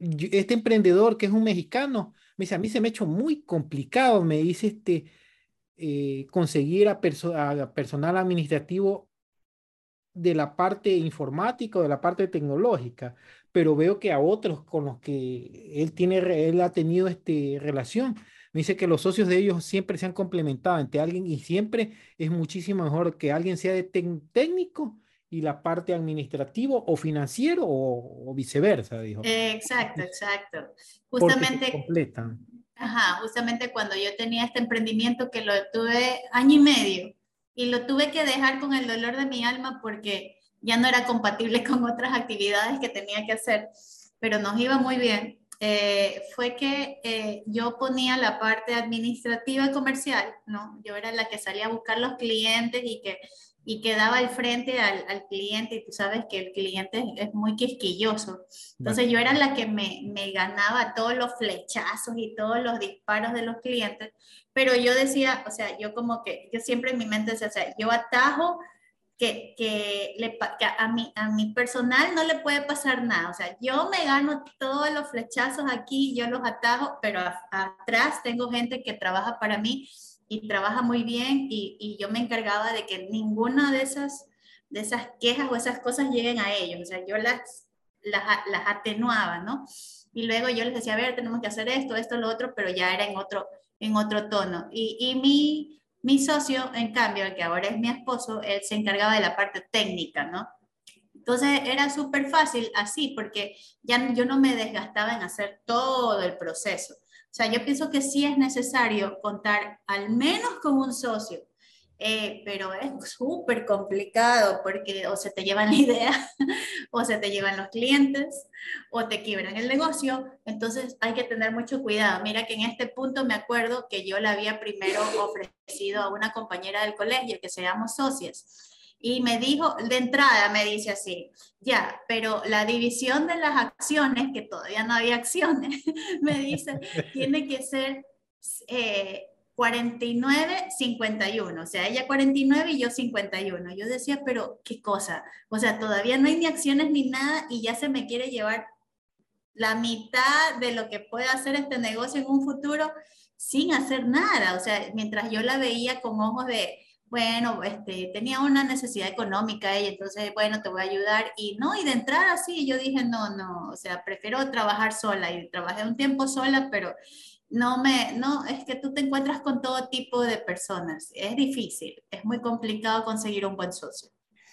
este emprendedor que es un mexicano, me dice, a mí se me ha hecho muy complicado, me dice, este, eh, conseguir a, personal administrativo de la parte informática o de la parte tecnológica, pero veo que a otros con los que él tiene, él ha tenido este, relación, me dice que los socios de ellos siempre se han complementado entre alguien y siempre es muchísimo mejor que alguien sea de técnico y la parte administrativo o financiero o, viceversa, dijo. exacto, exacto. Justamente. Completan. Ajá, justamente cuando yo tenía este emprendimiento que lo tuve año y medio y lo tuve que dejar con el dolor de mi alma porque ya no era compatible con otras actividades que tenía que hacer, pero nos iba muy bien. Eh, fue que eh, yo ponía la parte administrativa y comercial, ¿no? Yo era la que salía a buscar los clientes y que y quedaba al frente al, al, cliente y tú sabes que el cliente es, muy quisquilloso. Entonces yo era la que me, me, ganaba todos los flechazos y todos los disparos de los clientes, pero yo decía, o sea, yo como que, yo siempre en mi mente decía, o sea, yo atajo que, que, le, a, mi, a mi personal no le puede pasar nada, o sea, yo me gano todos los flechazos aquí, yo los atajo, pero atrás tengo gente que trabaja para mí y trabaja muy bien y, y, yo me encargaba de que ninguna de esas, de esas quejas o esas cosas lleguen a ellos, o sea, yo las, las, las atenuaba, ¿no? Y luego yo les decía, a ver, tenemos que hacer esto, esto, lo otro, pero ya era en otro, en otro tono. Y, y mi, mi socio, en cambio, el que ahora es mi esposo, él se encargaba de la parte técnica, ¿no? Entonces era súper fácil así, porque ya yo no me desgastaba en hacer todo el proceso. O sea, yo pienso que sí es necesario contar al menos con un socio, eh, pero es súper complicado porque o se te llevan la idea, o se te llevan los clientes, o te quiebran el negocio. Entonces hay que tener mucho cuidado. Mira que en este punto me acuerdo que yo le había primero ofrecido a una compañera del colegio que seamos socias y me dijo, de entrada me dice así, ya, pero la división de las acciones, que todavía no había acciones, me dice, tiene que ser 49-51, eh, o sea, ella 49 y yo 51. Yo decía, pero qué cosa, o sea, todavía no hay ni acciones ni nada y ya se me quiere llevar la mitad de lo que puede hacer este negocio en un futuro sin hacer nada, o sea, mientras yo la veía con ojos de bueno, este, tenía una necesidad económica y entonces, bueno, te voy a ayudar. Y no, y de entrar así, yo dije, no, no, o sea, prefiero trabajar sola y trabajé un tiempo sola, pero no me, no, es que tú te encuentras con todo tipo de personas. Es difícil, es muy complicado conseguir un buen socio.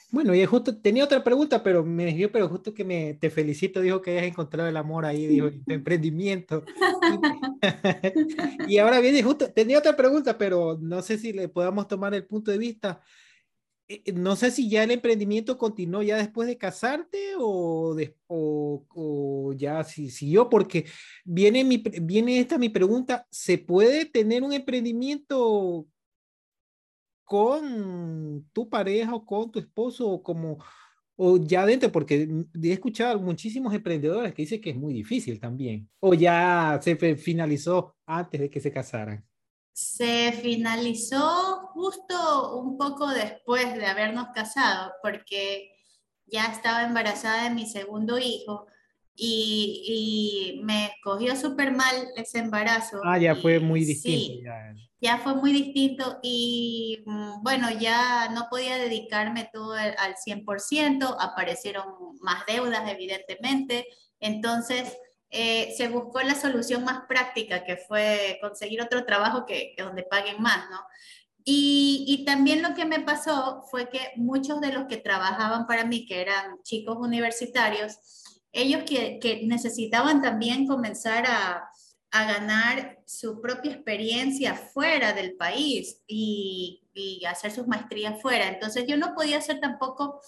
Bueno, y justo tenía otra pregunta, pero me desvió, pero justo que me te felicito, dijo que hayas encontrado el amor ahí, dijo, tu emprendimiento. y ahora viene justo, tenía otra pregunta, pero no sé si le podamos tomar el punto de vista. Eh, eh, no sé si ya el emprendimiento continuó ya después de casarte o, de, o, o ya si siguió, porque viene, mi, viene esta mi pregunta, ¿se puede tener un emprendimiento con tu pareja o con tu esposo o como o ya dentro, porque he escuchado muchísimos emprendedores que dicen que es muy difícil también, o ya se finalizó antes de que se casaran. Se finalizó justo un poco después de habernos casado, porque ya estaba embarazada de mi segundo hijo y, me cogió súper mal ese embarazo. Ah, ya fue muy distinto. Sí, ya. fue muy distinto y mm, bueno, ya no podía dedicarme todo al, al 100%, aparecieron más deudas evidentemente, entonces eh, se buscó la solución más práctica, que fue conseguir otro trabajo que, donde paguen más, ¿no? Y, y, también lo que me pasó fue que muchos de los que trabajaban para mí, que eran chicos universitarios, ellos que, necesitaban también comenzar a, ganar su propia experiencia fuera del país y, y hacer sus maestrías fuera. Entonces yo no podía ser tampoco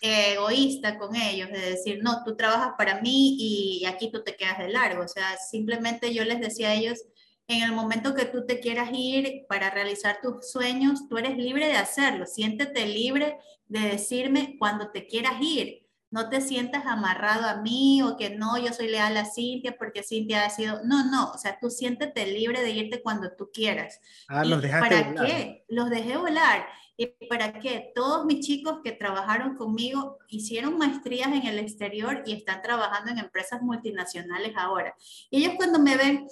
egoísta con ellos, de decir, no, tú trabajas para mí y aquí tú te quedas de largo. O sea, simplemente yo les decía a ellos, en el momento que tú te quieras ir para realizar tus sueños, tú eres libre de hacerlo. Siéntete libre de decirme cuando te quieras ir. No te sientas amarrado a mí o que no, yo soy leal a Cintia porque Cintia ha sido. No, no, o sea, tú siéntete libre de irte cuando tú quieras. Ah, los dejaste ¿Para qué? Los dejé volar. ¿Y para qué? Todos mis chicos que trabajaron conmigo hicieron maestrías en el exterior y están trabajando en empresas multinacionales ahora. Y ellos cuando me ven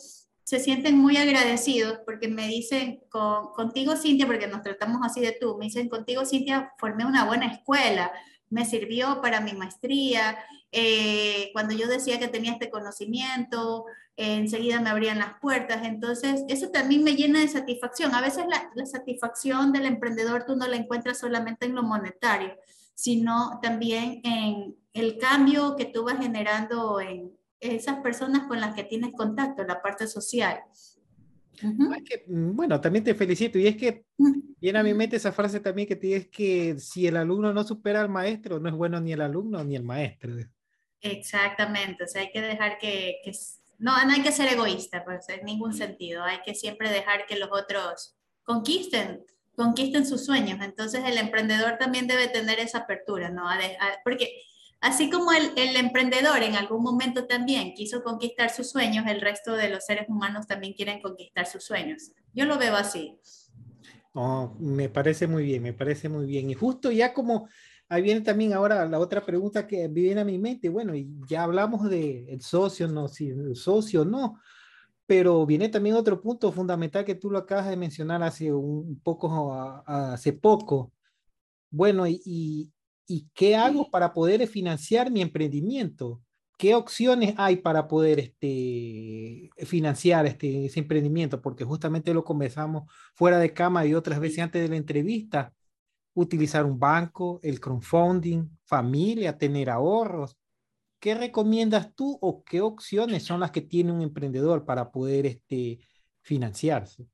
se sienten muy agradecidos porque me dicen, contigo Cintia, porque nos tratamos así de tú, me dicen, contigo Cintia formé una buena escuela, me sirvió para mi maestría, eh, cuando yo decía que tenía este conocimiento, enseguida me abrían las puertas. Entonces, eso también me llena de satisfacción. A veces la, la, satisfacción del emprendedor tú no la encuentras solamente en lo monetario, sino también en el cambio que tú vas generando en esas personas con las que tienes contacto, la parte social. Uh -huh. que, mm, bueno, también te felicito. Y es que viene a mi mente esa frase también que te dice que si el alumno no supera al maestro, no es bueno ni el alumno ni el maestro. Exactamente, o sea, hay que dejar que, que no, no hay que ser egoísta, pues en ningún sentido, hay que siempre dejar que los otros conquisten, conquisten sus sueños. Entonces el emprendedor también debe tener esa apertura, ¿no? A a, porque así como el, el, emprendedor en algún momento también quiso conquistar sus sueños, el resto de los seres humanos también quieren conquistar sus sueños. Yo lo veo así. Oh, me parece muy bien, me parece muy bien. Y justo ya como ahí viene también ahora la otra pregunta que viene a mi mente. Bueno, ya hablamos de socio, no, si el socio no, pero viene también otro punto fundamental que tú lo acabas de mencionar hace un poco, hace poco. Bueno, y, y qué hago para poder financiar mi emprendimiento? ¿Qué opciones hay para poder este, financiar este, ese emprendimiento? Porque justamente lo conversamos fuera de cama y otras veces antes de la entrevista utilizar un banco, el crowdfunding, familia, tener ahorros. ¿Qué recomiendas tú o qué opciones son las que tiene un emprendedor para poder este, financiarse?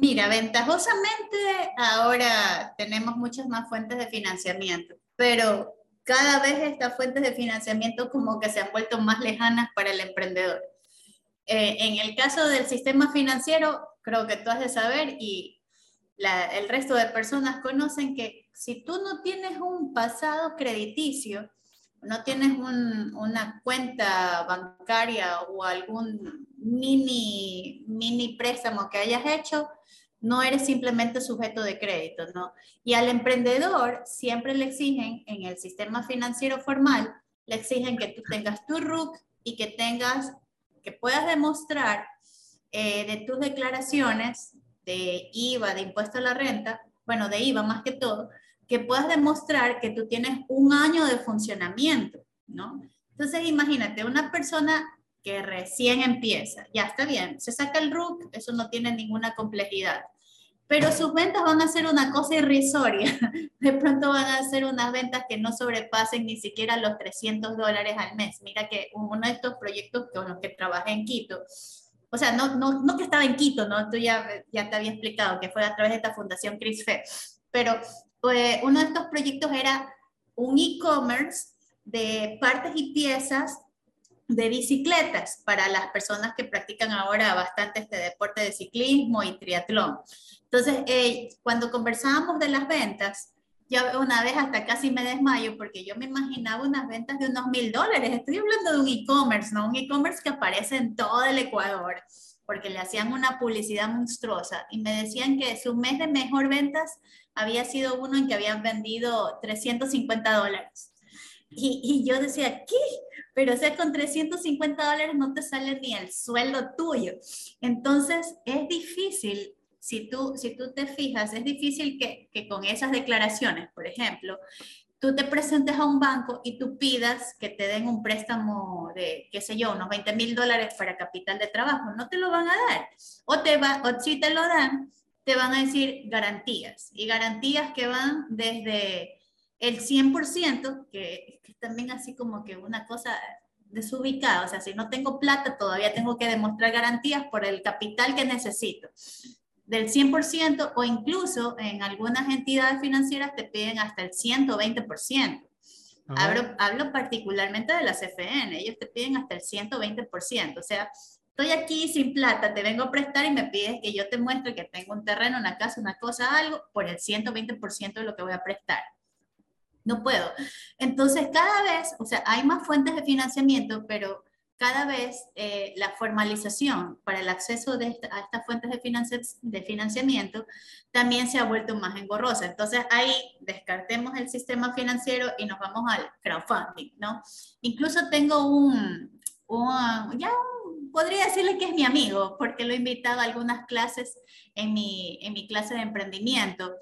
Mira, ventajosamente ahora tenemos muchas más fuentes de financiamiento, pero cada vez estas fuentes de financiamiento como que se han vuelto más lejanas para el emprendedor. Eh, en el caso del sistema financiero, creo que tú has de saber y la, el resto de personas conocen que si tú no tienes un pasado crediticio, no tienes un, una cuenta bancaria o algún mini, mini préstamo que hayas hecho, no eres simplemente sujeto de crédito, ¿no? Y al emprendedor siempre le exigen en el sistema financiero formal, le exigen que tú tengas tu RUC y que tengas, que puedas demostrar eh, de tus declaraciones de IVA, de impuesto a la renta, bueno, de IVA más que todo, que puedas demostrar que tú tienes un año de funcionamiento, ¿no? Entonces, imagínate, una persona que recién empieza, ya está bien, se saca el RUC, eso no tiene ninguna complejidad, pero sus ventas van a ser una cosa irrisoria. De pronto van a ser unas ventas que no sobrepasen ni siquiera los 300 dólares al mes. Mira que uno de estos proyectos con los que trabajé en Quito, o sea, no, no, no que estaba en Quito, ¿no? Tú ya, ya te había explicado que fue a través de esta fundación CRISFE, pero pues, uno de estos proyectos era un e-commerce de partes y piezas de bicicletas para las personas que practican ahora bastante este deporte de ciclismo y triatlón. Entonces, eh, cuando conversábamos de las ventas, yo una vez hasta casi me desmayo porque yo me imaginaba unas ventas de unos mil dólares. Estoy hablando de un e-commerce, ¿no? Un e-commerce que aparece en todo el Ecuador. porque le hacían una publicidad monstruosa y me decían que su mes de mejor ventas había sido uno en que habían vendido 350 dólares. Y, y yo decía, ¿qué? Pero o sea, con 350 dólares no te sale ni el sueldo tuyo. Entonces, es difícil si tú, si tú te fijas, es difícil que, que, con esas declaraciones, por ejemplo, tú te presentes a un banco y tú pidas que te den un préstamo de, qué sé yo, unos 20 mil dólares para capital de trabajo, no te lo van a dar. O, te va, o si te lo dan, te van a decir garantías. Y garantías que van desde el 100%, que, también así como que una cosa desubicada, o sea, si no tengo plata, todavía tengo que demostrar garantías por el capital que necesito del 100% o incluso en algunas entidades financieras te piden hasta el 120%. Hablo, hablo, particularmente de las CFN, ellos te piden hasta el 120%. O sea, estoy aquí sin plata, te vengo a prestar y me pides que yo te muestre que tengo un terreno, una casa, una cosa, algo, por el 120% de lo que voy a prestar. No puedo. Entonces, cada vez, o sea, hay más fuentes de financiamiento, pero cada vez eh, la formalización para el acceso a estas fuentes de, de, financiamiento también se ha vuelto más engorrosa. Entonces ahí descartemos el sistema financiero y nos vamos al crowdfunding, ¿no? Incluso tengo un, ya podría decirle que es mi amigo, porque lo he invitado a algunas clases en mi, en mi clase de emprendimiento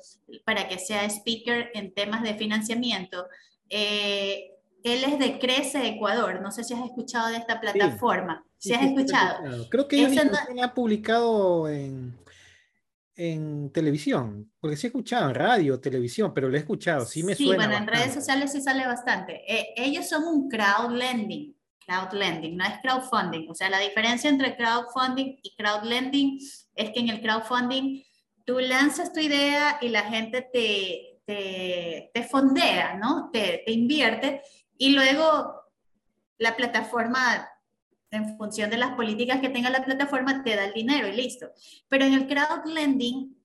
para que sea speaker en temas de financiamiento. Eh, él es de Crece Ecuador. No sé si has escuchado de esta plataforma. si has escuchado? Creo que ellos no... ha publicado en, en televisión, porque sí he escuchado en radio, televisión, pero lo he escuchado, sí me sí, suena. Sí, bueno, en redes sociales sí sale bastante. Eh, ellos son un crowd lending, crowd lending, no es crowdfunding. O sea, la diferencia entre crowdfunding y crowd lending es que en el crowdfunding tú lanzas tu idea y la gente te, te, te fondea, ¿no? Te, te invierte y luego la plataforma, en función de las políticas que tenga la plataforma, te da el dinero y listo. Pero en el crowd lending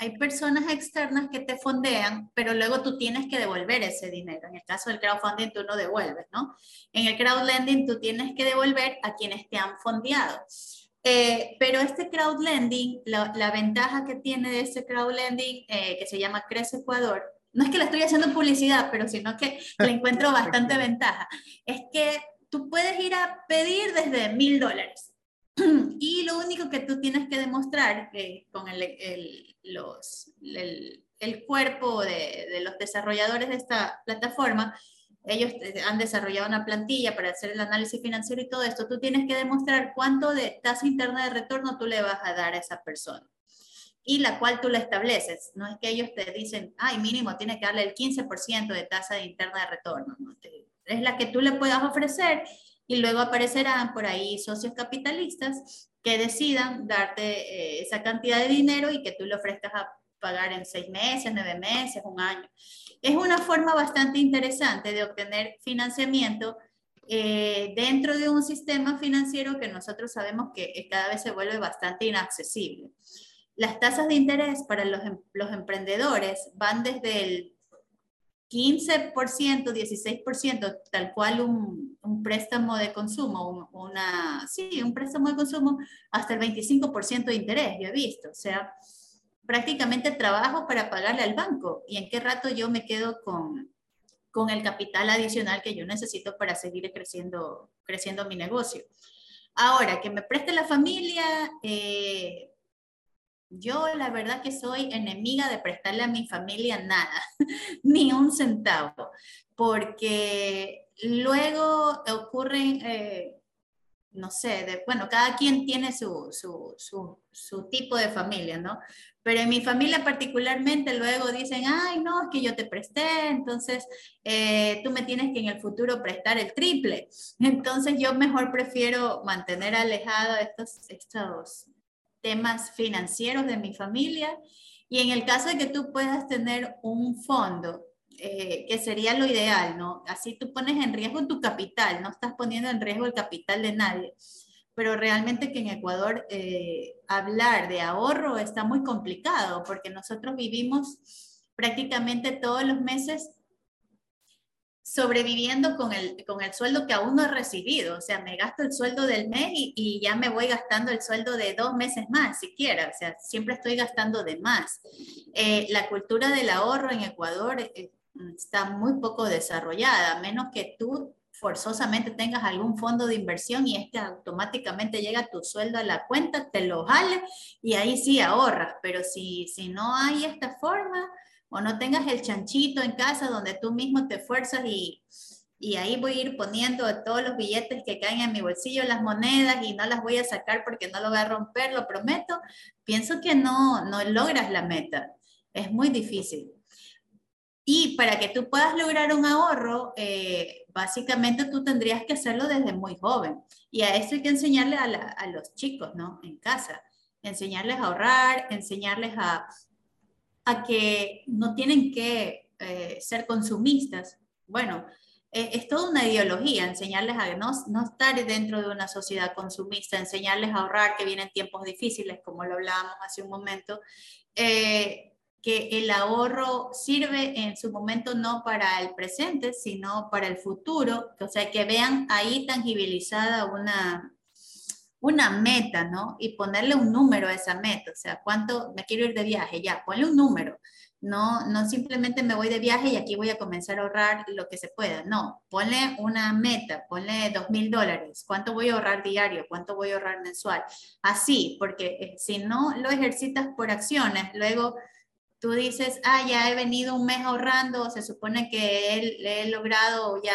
hay personas externas que te fondean, pero luego tú tienes que devolver ese dinero. En el caso del crowdfunding tú no devuelves, ¿no? En el crowd lending tú tienes que devolver a quienes te han fondeado. Eh, pero este crowd lending, la, la, ventaja que tiene de este crowd lending, eh, que se llama Crece Ecuador, no es que le estoy haciendo publicidad, pero sino que le encuentro bastante ventaja, es que tú puedes ir a pedir desde mil dólares. Y lo único que tú tienes que demostrar que con el, el, los, el, el cuerpo de, de, los desarrolladores de esta plataforma, ellos han desarrollado una plantilla para hacer el análisis financiero y todo esto, tú tienes que demostrar cuánto de tasa interna de retorno tú le vas a dar a esa persona y la cual tú la estableces. No es que ellos te dicen, ay, mínimo tiene que darle el 15% de tasa de interna de retorno. Es la que tú le puedas ofrecer y luego aparecerán por ahí socios capitalistas que decidan darte eh, esa cantidad de dinero y que tú le ofrezcas a pagar en seis meses, nueve meses, un año. Es una forma bastante interesante de obtener financiamiento eh, dentro de un sistema financiero que nosotros sabemos que cada vez se vuelve bastante inaccesible. Las tasas de interés para los, em, los emprendedores van desde el 15%, 16%, tal cual un, un préstamo de consumo, una, sí, un préstamo de consumo, hasta el 25% de interés, yo he visto. O sea, prácticamente trabajo para pagarle al banco. ¿Y en qué rato yo me quedo con, con el capital adicional que yo necesito para seguir creciendo, creciendo mi negocio? Ahora, que me preste la familia, eh, yo la verdad que soy enemiga de prestarle a mi familia nada, ni un centavo, porque luego ocurren, eh, no sé, de, bueno, cada quien tiene su, su, su, tipo de familia, ¿no? Pero en mi familia particularmente luego dicen, ay, no, es que yo te presté, entonces eh, tú me tienes que en el futuro prestar el triple. Entonces yo mejor prefiero mantener alejado estos, estos temas financieros de mi familia y en el caso de que tú puedas tener un fondo, eh, que sería lo ideal, ¿no? Así tú pones en riesgo tu capital, no estás poniendo en riesgo el capital de nadie. Pero realmente que en Ecuador eh, hablar de ahorro está muy complicado porque nosotros vivimos prácticamente todos los meses sobreviviendo con el, con el sueldo que aún no he recibido. O sea, me gasto el sueldo del mes y, ya me voy gastando el sueldo de dos meses más, siquiera. O sea, siempre estoy gastando de más. Eh, la cultura del ahorro en Ecuador eh, está muy poco desarrollada, menos que tú forzosamente tengas algún fondo de inversión y este automáticamente llega tu sueldo a la cuenta, te lo jale y ahí sí ahorras. Pero si, si no hay esta forma, o no tengas el chanchito en casa donde tú mismo te fuerzas y, y ahí voy a ir poniendo todos los billetes que caen en mi bolsillo, las monedas y no las voy a sacar porque no lo voy a romper, lo prometo, pienso que no, no logras la meta. Es muy difícil. Y para que tú puedas lograr un ahorro, eh, básicamente tú tendrías que hacerlo desde muy joven. Y a eso hay que enseñarle a, a los chicos, ¿no? En casa. Enseñarles a ahorrar, enseñarles a, que no tienen que eh, ser consumistas. Bueno, eh, es toda una ideología, enseñarles a no, no estar dentro de una sociedad consumista, enseñarles a ahorrar, que vienen tiempos difíciles, como lo hablábamos hace un momento, eh, que el ahorro sirve en su momento no para el presente, sino para el futuro, o sea, que vean ahí tangibilizada una, una meta, ¿no? Y ponerle un número a esa meta, o sea, ¿cuánto me quiero ir de viaje? Ya, ponle un número. No, no simplemente me voy de viaje y aquí voy a comenzar a ahorrar lo que se pueda. No, ponle una meta, ponle dos mil dólares. ¿Cuánto voy a ahorrar diario? ¿Cuánto voy a ahorrar mensual? Así, porque eh, si no lo ejercitas por acciones, luego tú dices, ah, ya he venido un mes ahorrando, se supone que he, he logrado ya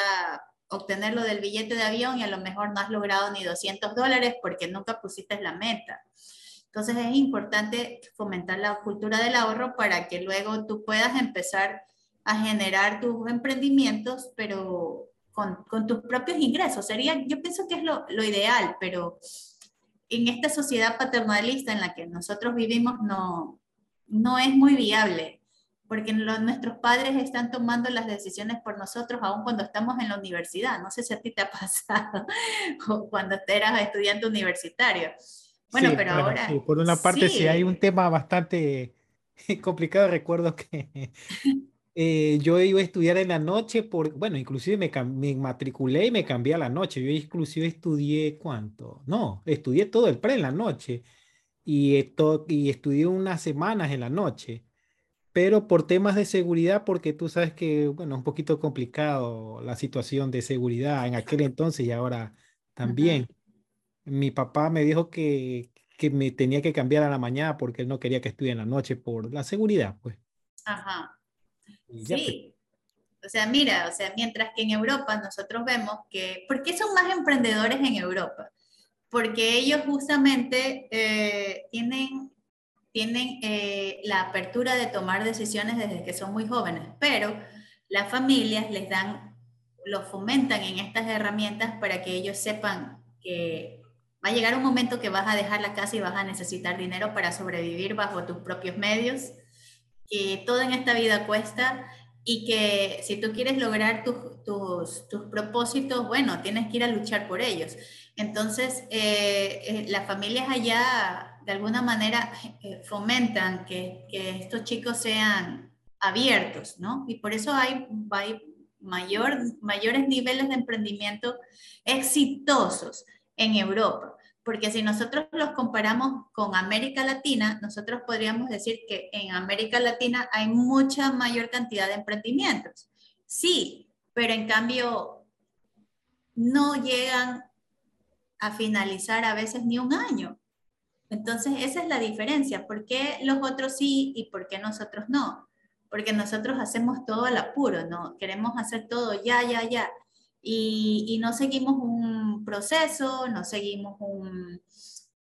obtenerlo del billete de avión y a lo mejor no has logrado ni 200 dólares porque nunca pusiste la meta. Entonces es importante fomentar la cultura del ahorro para que luego tú puedas empezar a generar tus emprendimientos, pero con, tus propios ingresos. Sería, yo pienso que es lo, lo ideal, pero en esta sociedad paternalista en la que nosotros vivimos no, no es muy viable porque nuestros padres están tomando las decisiones por nosotros aún cuando estamos en la universidad. No sé si a ti te ha pasado cuando eras estudiante universitario. Bueno, pero ahora... por una parte sí. hay un tema bastante complicado. Recuerdo que eh, yo iba a estudiar en la noche, por, bueno, inclusive me, me, matriculé y me cambié a la noche. Yo inclusive estudié, ¿cuánto? No, estudié todo el pre en la noche y, esto, y estudié unas semanas en la noche pero por temas de seguridad, porque tú sabes que, bueno, un poquito complicado la situación de seguridad en aquel entonces y ahora también. Mi papá me dijo que, que me tenía que cambiar a la mañana porque él no quería que estudie en la noche por la seguridad, pues. Ajá. Sí. O sea, mira, o sea, mientras que en Europa nosotros vemos que, ¿por qué son más emprendedores en Europa? Porque ellos justamente eh, tienen tienen eh, la apertura de tomar decisiones desde que son muy jóvenes, pero las familias les dan, los fomentan en estas herramientas para que ellos sepan que va a llegar un momento que vas a dejar la casa y vas a necesitar dinero para sobrevivir bajo tus propios medios, que todo en esta vida cuesta y que si tú quieres lograr tus, tus, tus propósitos, bueno, tienes que ir a luchar por ellos. Entonces, eh, eh, las familias allá de alguna manera eh, fomentan que, estos chicos sean abiertos, ¿no? Y por eso hay, hay mayor, mayores niveles de emprendimiento exitosos en Europa. Porque si nosotros los comparamos con América Latina, nosotros podríamos decir que en América Latina hay mucha mayor cantidad de emprendimientos. Sí, pero en cambio no llegan a finalizar a veces ni un año. Entonces, esa es la diferencia. ¿Por qué los otros sí y por qué nosotros no? Porque nosotros hacemos todo al apuro, ¿no? Queremos hacer todo ya, ya, ya. Y, y no seguimos un proceso, no seguimos un,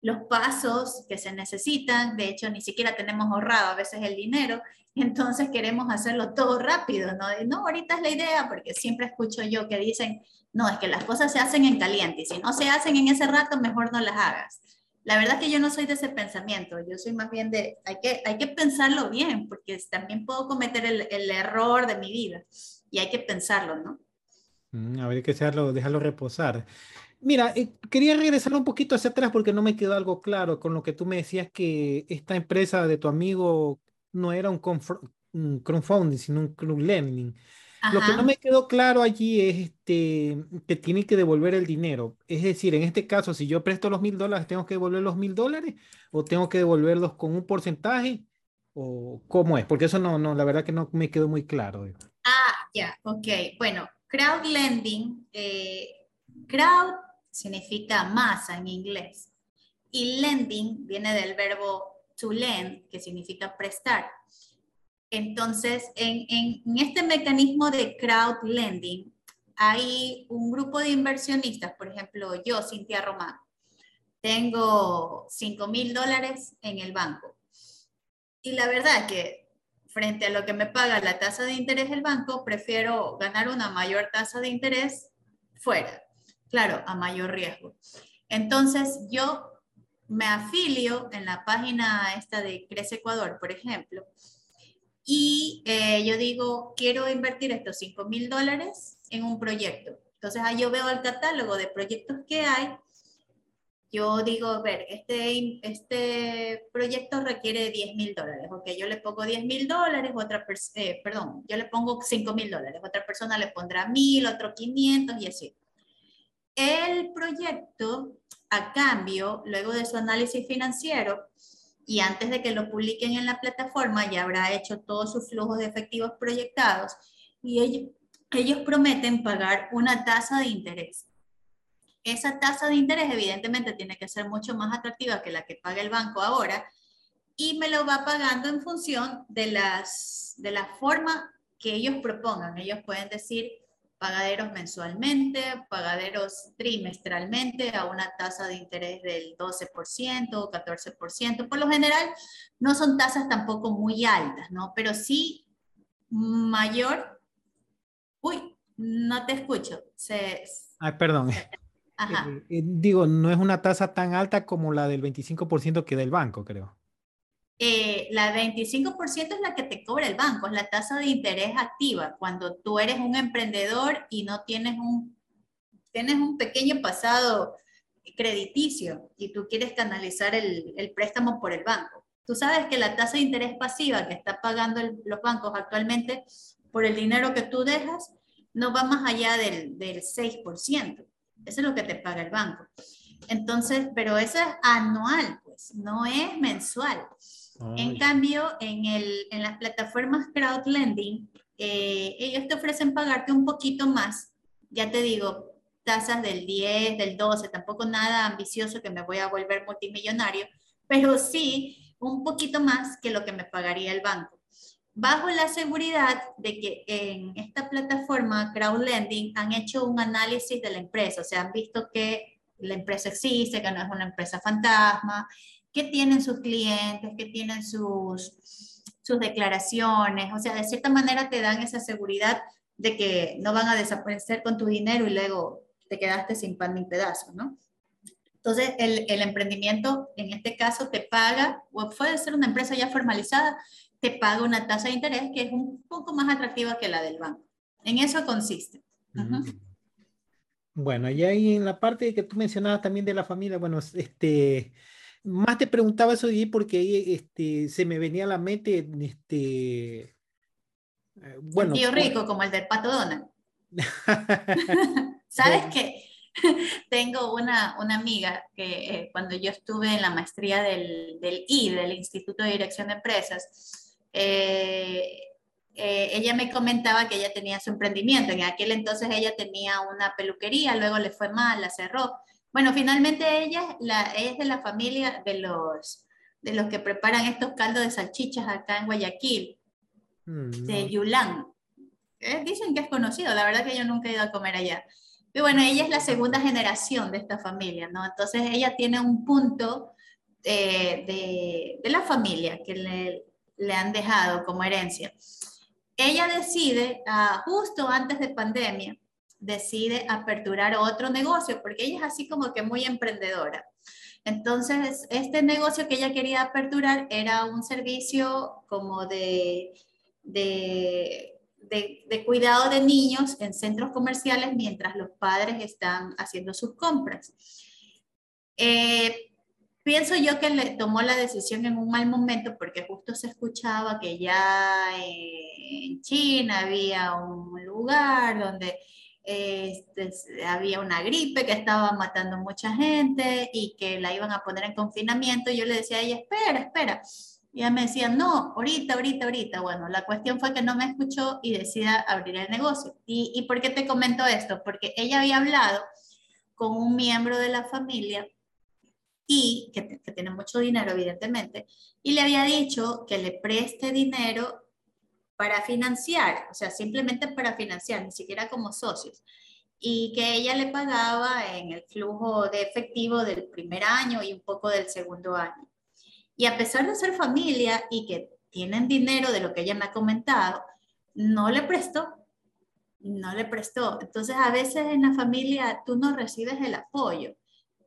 los pasos que se necesitan. De hecho, ni siquiera tenemos ahorrado a veces el dinero. Entonces queremos hacerlo todo rápido, ¿no? no, ahorita es la idea, porque siempre escucho yo que dicen, no, es que las cosas se hacen en caliente y si no se hacen en ese rato, mejor no las hagas. La verdad que yo no soy de ese pensamiento, yo soy más bien de, hay que, hay que pensarlo bien, porque también puedo cometer el, error de mi vida y hay que pensarlo, ¿no? Mm, habría que dejarlo, dejarlo reposar. Mira, eh, quería regresar un poquito hacia atrás porque no me quedó algo claro con lo que tú me decías que esta empresa de tu amigo no era un, un crowdfunding, sino un Lo que no me quedó claro allí es este, que tienen que devolver el dinero. Es decir, en este caso, si yo presto los mil dólares, ¿tengo que devolver los mil dólares o tengo que devolverlos con un porcentaje? ¿O cómo es? Porque eso no, no, la verdad que no me quedó muy claro. Ah, ya, ok. Bueno, crowd lending, eh, crowd significa masa en inglés y lending viene del verbo to lend, que significa prestar. Entonces, en, en, este mecanismo de crowd lending, hay un grupo de inversionistas, por ejemplo, yo, Cintia Román, tengo 5 mil dólares en el banco. Y la verdad que frente a lo que me paga la tasa de interés del banco, prefiero ganar una mayor tasa de interés fuera, claro, a mayor riesgo. Entonces, yo me afilio en la página esta de Crece Ecuador, por ejemplo, y eh, yo digo, quiero invertir estos 5 mil dólares en un proyecto. Entonces ahí yo veo el catálogo de proyectos que hay. Yo digo, a ver, este, este proyecto requiere 10 mil dólares. Ok, yo le pongo 10 mil dólares, otra eh, perdón, yo le pongo 5 mil dólares. Otra persona le pondrá mil, otro 500 y así. El proyecto, a cambio, luego de su análisis financiero, y antes de que lo publiquen en la plataforma ya habrá hecho todos sus flujos de efectivos proyectados y ellos, prometen pagar una tasa de interés. Esa tasa de interés evidentemente tiene que ser mucho más atractiva que la que paga el banco ahora y me lo va pagando en función de, las, de la forma que ellos propongan. Ellos pueden decir, pagaderos mensualmente, pagaderos trimestralmente a una tasa de interés del 12% o 14%. Por lo general, no son tasas tampoco muy altas, ¿no? Pero sí mayor. Uy, no te escucho. Se... Ay, perdón. Ajá. Eh, eh, digo, no es una tasa tan alta como la del 25% que del banco, creo. Eh, la 25% es la que te cobra el banco, es la tasa de interés activa. Cuando tú eres un emprendedor y no tienes un, tienes un pequeño pasado crediticio y tú quieres canalizar el, el préstamo por el banco. Tú sabes que la tasa de interés pasiva que está pagando los bancos actualmente por el dinero que tú dejas no va más allá del, del 6%. Eso es lo que te paga el banco. Entonces, pero eso es anual, pues, no es mensual. En cambio, en, el, en las plataformas crowdlending, eh, ellos te ofrecen pagarte un poquito más. Ya te digo, tasas del 10, del 12, tampoco nada ambicioso que me voy a volver multimillonario, pero sí un poquito más que lo que me pagaría el banco. Bajo la seguridad de que en esta plataforma crowdlending han hecho un análisis de la empresa, o sea, han visto que la empresa existe, que no es una empresa fantasma, qué tienen sus clientes, qué tienen sus, sus declaraciones, o sea, de cierta manera te dan esa seguridad de que no van a desaparecer con tu dinero y luego te quedaste sin pan ni pedazo, ¿no? Entonces, el, el, emprendimiento en este caso te paga, o puede ser una empresa ya formalizada, te paga una tasa de interés que es un poco más atractiva que la del banco. En eso consiste. Mm. Bueno, y ahí en la parte que tú mencionabas también de la familia, bueno, este, más te preguntaba eso de porque este, se me venía a la mente, este, eh, bueno. tío rico, como el del Pato Donald. ¿Sabes qué? Tengo una, una amiga que eh, cuando yo estuve en la maestría del, del I, del Instituto de Dirección de Empresas, eh, ella me comentaba que ella tenía su emprendimiento. En aquel entonces ella tenía una peluquería, luego le fue mal, la cerró. Bueno, finalmente ella, la, es de la familia de los, de los que preparan estos caldos de salchichas acá en Guayaquil, mm, de Yulán. Eh, dicen que es conocido, la verdad que yo nunca he ido a comer allá. Pero bueno, ella es la segunda generación de esta familia, ¿no? Entonces ella tiene un punto eh, de, de, la familia que le, le, han dejado como herencia. Ella decide, ah, justo antes de pandemia, decide aperturar otro negocio, porque ella es así como que muy emprendedora. Entonces, este negocio que ella quería aperturar era un servicio como de, de, de, cuidado de niños en centros comerciales mientras los padres están haciendo sus compras. Eh, pienso yo que le tomó la decisión en un mal momento porque justo se escuchaba que ya en China había un lugar donde este, había una gripe que estaba matando mucha gente y que la iban a poner en confinamiento. Y yo le decía a ella, espera, espera. Y ella me decía, no, ahorita, ahorita, ahorita. Bueno, la cuestión fue que no me escuchó y decida abrir el negocio. ¿Y, ¿Y por qué te comento esto? Porque ella había hablado con un miembro de la familia y que, que, tiene mucho dinero, evidentemente, y le había dicho que le preste dinero para financiar, o sea, simplemente para financiar, ni siquiera como socios, y que ella le pagaba en el flujo de efectivo del primer año y un poco del segundo año. Y a pesar de ser familia y que tienen dinero de lo que ella me ha comentado, no le prestó, no le prestó. Entonces, a veces en la familia tú no recibes el apoyo.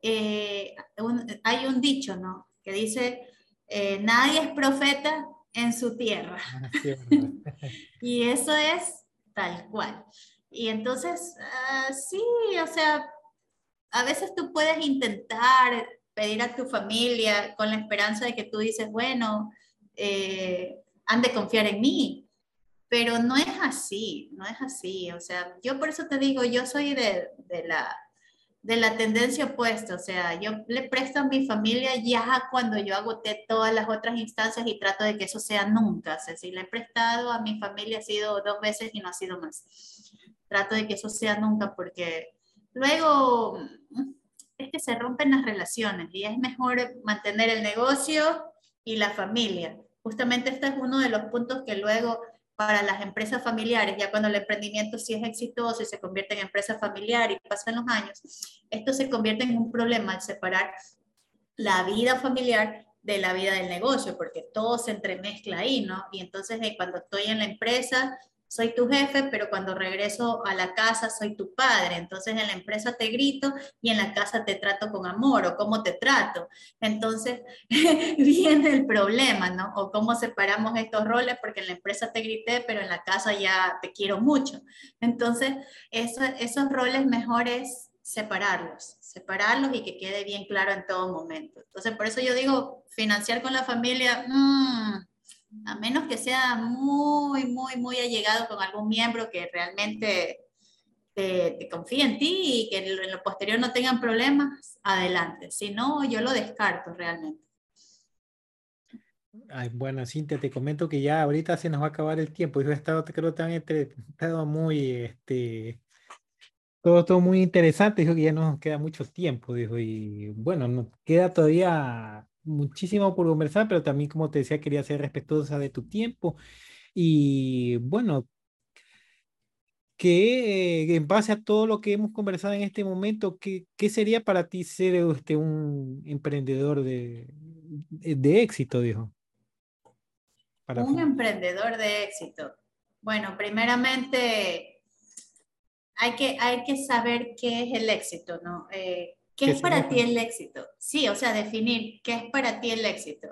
Eh, hay un dicho, ¿no? Que dice, eh, nadie es profeta en su tierra. Ah, y eso es tal cual. Y entonces, uh, sí, o sea, a veces tú puedes intentar pedir a tu familia con la esperanza de que tú dices, bueno, eh, han de confiar en mí, pero no es así, no es así. O sea, yo por eso te digo, yo soy de, de la de la tendencia opuesta, o sea, yo le presto a mi familia ya cuando yo agoté todas las otras instancias y trato de que eso sea nunca, o sea, si le he prestado a mi familia ha sido dos veces y no ha sido más. Trato de que eso sea nunca porque luego mm, es que se rompen las relaciones y es mejor mantener el negocio y la familia. Justamente este es uno de los puntos que luego para las empresas familiares, ya cuando el emprendimiento sí es exitoso y se convierte en empresa familiar y pasan los años, esto se convierte en un problema al separar la vida familiar de la vida del negocio, porque todo se entremezcla ahí, ¿no? Y entonces eh, cuando estoy en la empresa, soy tu jefe, pero cuando regreso a la casa soy tu padre. Entonces en la empresa te grito y en la casa te trato con amor o cómo te trato. Entonces viene el problema, ¿no? O cómo separamos estos roles porque en la empresa te grité, pero en la casa ya te quiero mucho. Entonces esos roles mejores separarlos, separarlos y que quede bien claro en todo momento. Entonces por eso yo digo, financiar con la familia, mmm, a menos que sea muy, muy, muy allegado con algún miembro que realmente te, confíe en ti y que en lo posterior no tengan problemas, adelante. Si no, yo lo descarto realmente. Ay, bueno, Cintia, te comento que ya ahorita se nos va a acabar el tiempo. Yo he estado, creo, tan estado muy, este, todo, todo muy interesante. Dijo que ya nos queda mucho tiempo, dijo, y bueno, nos queda todavía muchísimo por conversar, pero también, como te decía, quería ser respetuosa de tu tiempo. Y bueno, que en base a todo lo que hemos conversado en este momento, ¿qué, qué sería para ti ser este, un emprendedor de, de, éxito, dijo? Para un emprendedor de éxito. Bueno, primeramente hay que, hay que saber qué es el éxito, ¿no? Eh, ¿Qué es para ti el éxito? Sí, o sea, definir qué es para ti el éxito.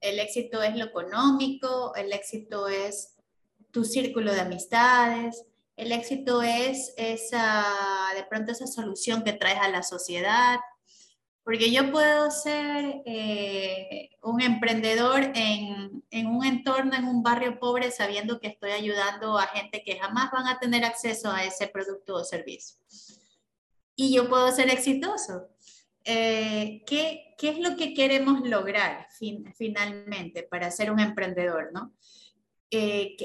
El éxito es lo económico, el éxito es tu círculo de amistades, el éxito es esa, de pronto esa solución que traes a la sociedad, porque yo puedo ser eh, un emprendedor en, en, un entorno, en un barrio pobre, sabiendo que estoy ayudando a gente que jamás van a tener acceso a ese producto o servicio y yo puedo ser exitoso. Eh, ¿qué, ¿qué, es lo que queremos lograr finalmente para ser un emprendedor? ¿no? Eh,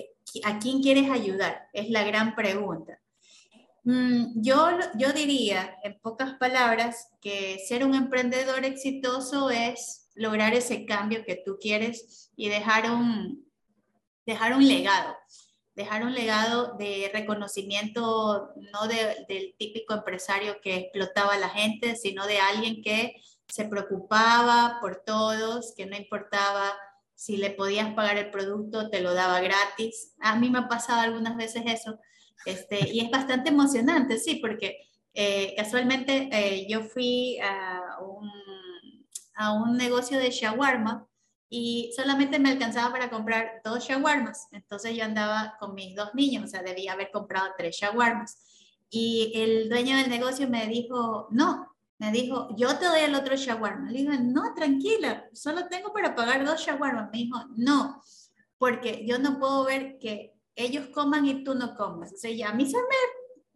¿A quién quieres ayudar? Es la gran pregunta. Mm, yo, yo diría, en pocas palabras, que ser un emprendedor exitoso es lograr ese cambio que tú quieres y dejar un, dejar un legado dejar un legado de reconocimiento no del típico empresario que explotaba a la gente, sino de alguien que se preocupaba por todos, que no importaba si le podías pagar el producto, te lo daba gratis. A mí me ha pasado algunas veces eso, este, y es bastante emocionante, sí, porque eh, casualmente eh, yo fui a un, a un negocio de shawarma y solamente me alcanzaba para comprar dos shawarmas. Entonces yo andaba con mis dos niños, o sea, debía haber comprado tres shawarmas. Y el dueño del negocio me dijo, no, me dijo, yo te doy el otro shawarma. Le dije, no, tranquila, solo tengo para pagar dos shawarmas. Me dijo, no, porque yo no puedo ver que ellos coman y tú no comas. O sea, ya a mí se me,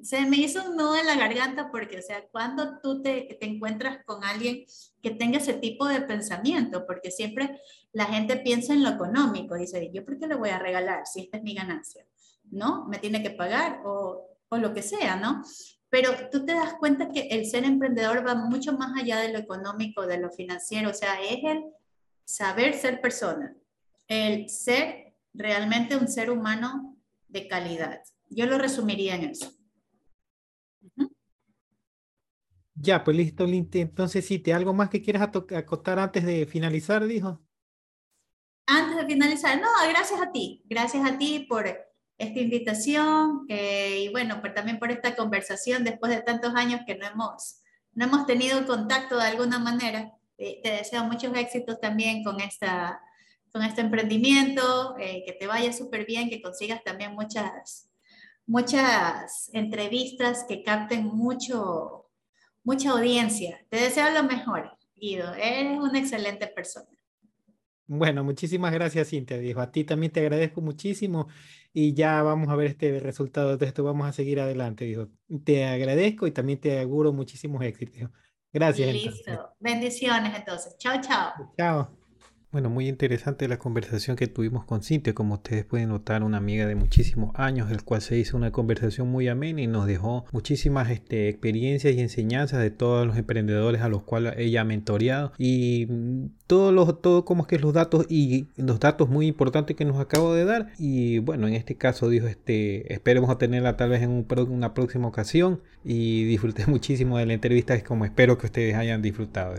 se me hizo un nudo en la garganta porque, o sea, cuando tú te, te encuentras con alguien que tenga ese tipo de pensamiento, porque siempre la gente piensa en lo económico, dice, ¿yo por qué le voy a regalar si esta es mi ganancia? ¿No? Me tiene que pagar o, o lo que sea, ¿no? Pero tú te das cuenta que el ser emprendedor va mucho más allá de lo económico, de lo financiero, o sea, es el saber ser persona, el ser realmente un ser humano de calidad. Yo lo resumiría en eso. Ya, pues listo, Linte. Entonces, sí, ¿te algo más que quieras acotar antes de finalizar, dijo? Antes de finalizar, no, gracias a ti, gracias a ti por esta invitación eh, y bueno, por, también por esta conversación después de tantos años que no hemos, no hemos tenido contacto de alguna manera. Eh, te deseo muchos éxitos también con, esta, con este emprendimiento, eh, que te vaya súper bien, que consigas también muchas, muchas entrevistas que capten mucho, mucha audiencia. Te deseo lo mejor, Guido. Eres una excelente persona. Bueno, muchísimas gracias, Cintia. Dijo, a ti también te agradezco muchísimo y ya vamos a ver este resultado de esto. Vamos a seguir adelante, dijo. Te agradezco y también te auguro muchísimos éxitos. Gracias. Listo. Bendiciones entonces. Chao, chao. Chao. Bueno, muy interesante la conversación que tuvimos con Cintia, como ustedes pueden notar, una amiga de muchísimos años, el cual se hizo una conversación muy amena y nos dejó muchísimas este, experiencias y enseñanzas de todos los emprendedores a los cuales ella ha mentoreado. Y mm, todos los, todo como es que los datos y los datos muy importantes que nos acabo de dar. Y bueno, en este caso dijo, este, esperemos a tenerla tal vez en una próxima ocasión. Y disfruté muchísimo de la entrevista, como espero que ustedes hayan disfrutado.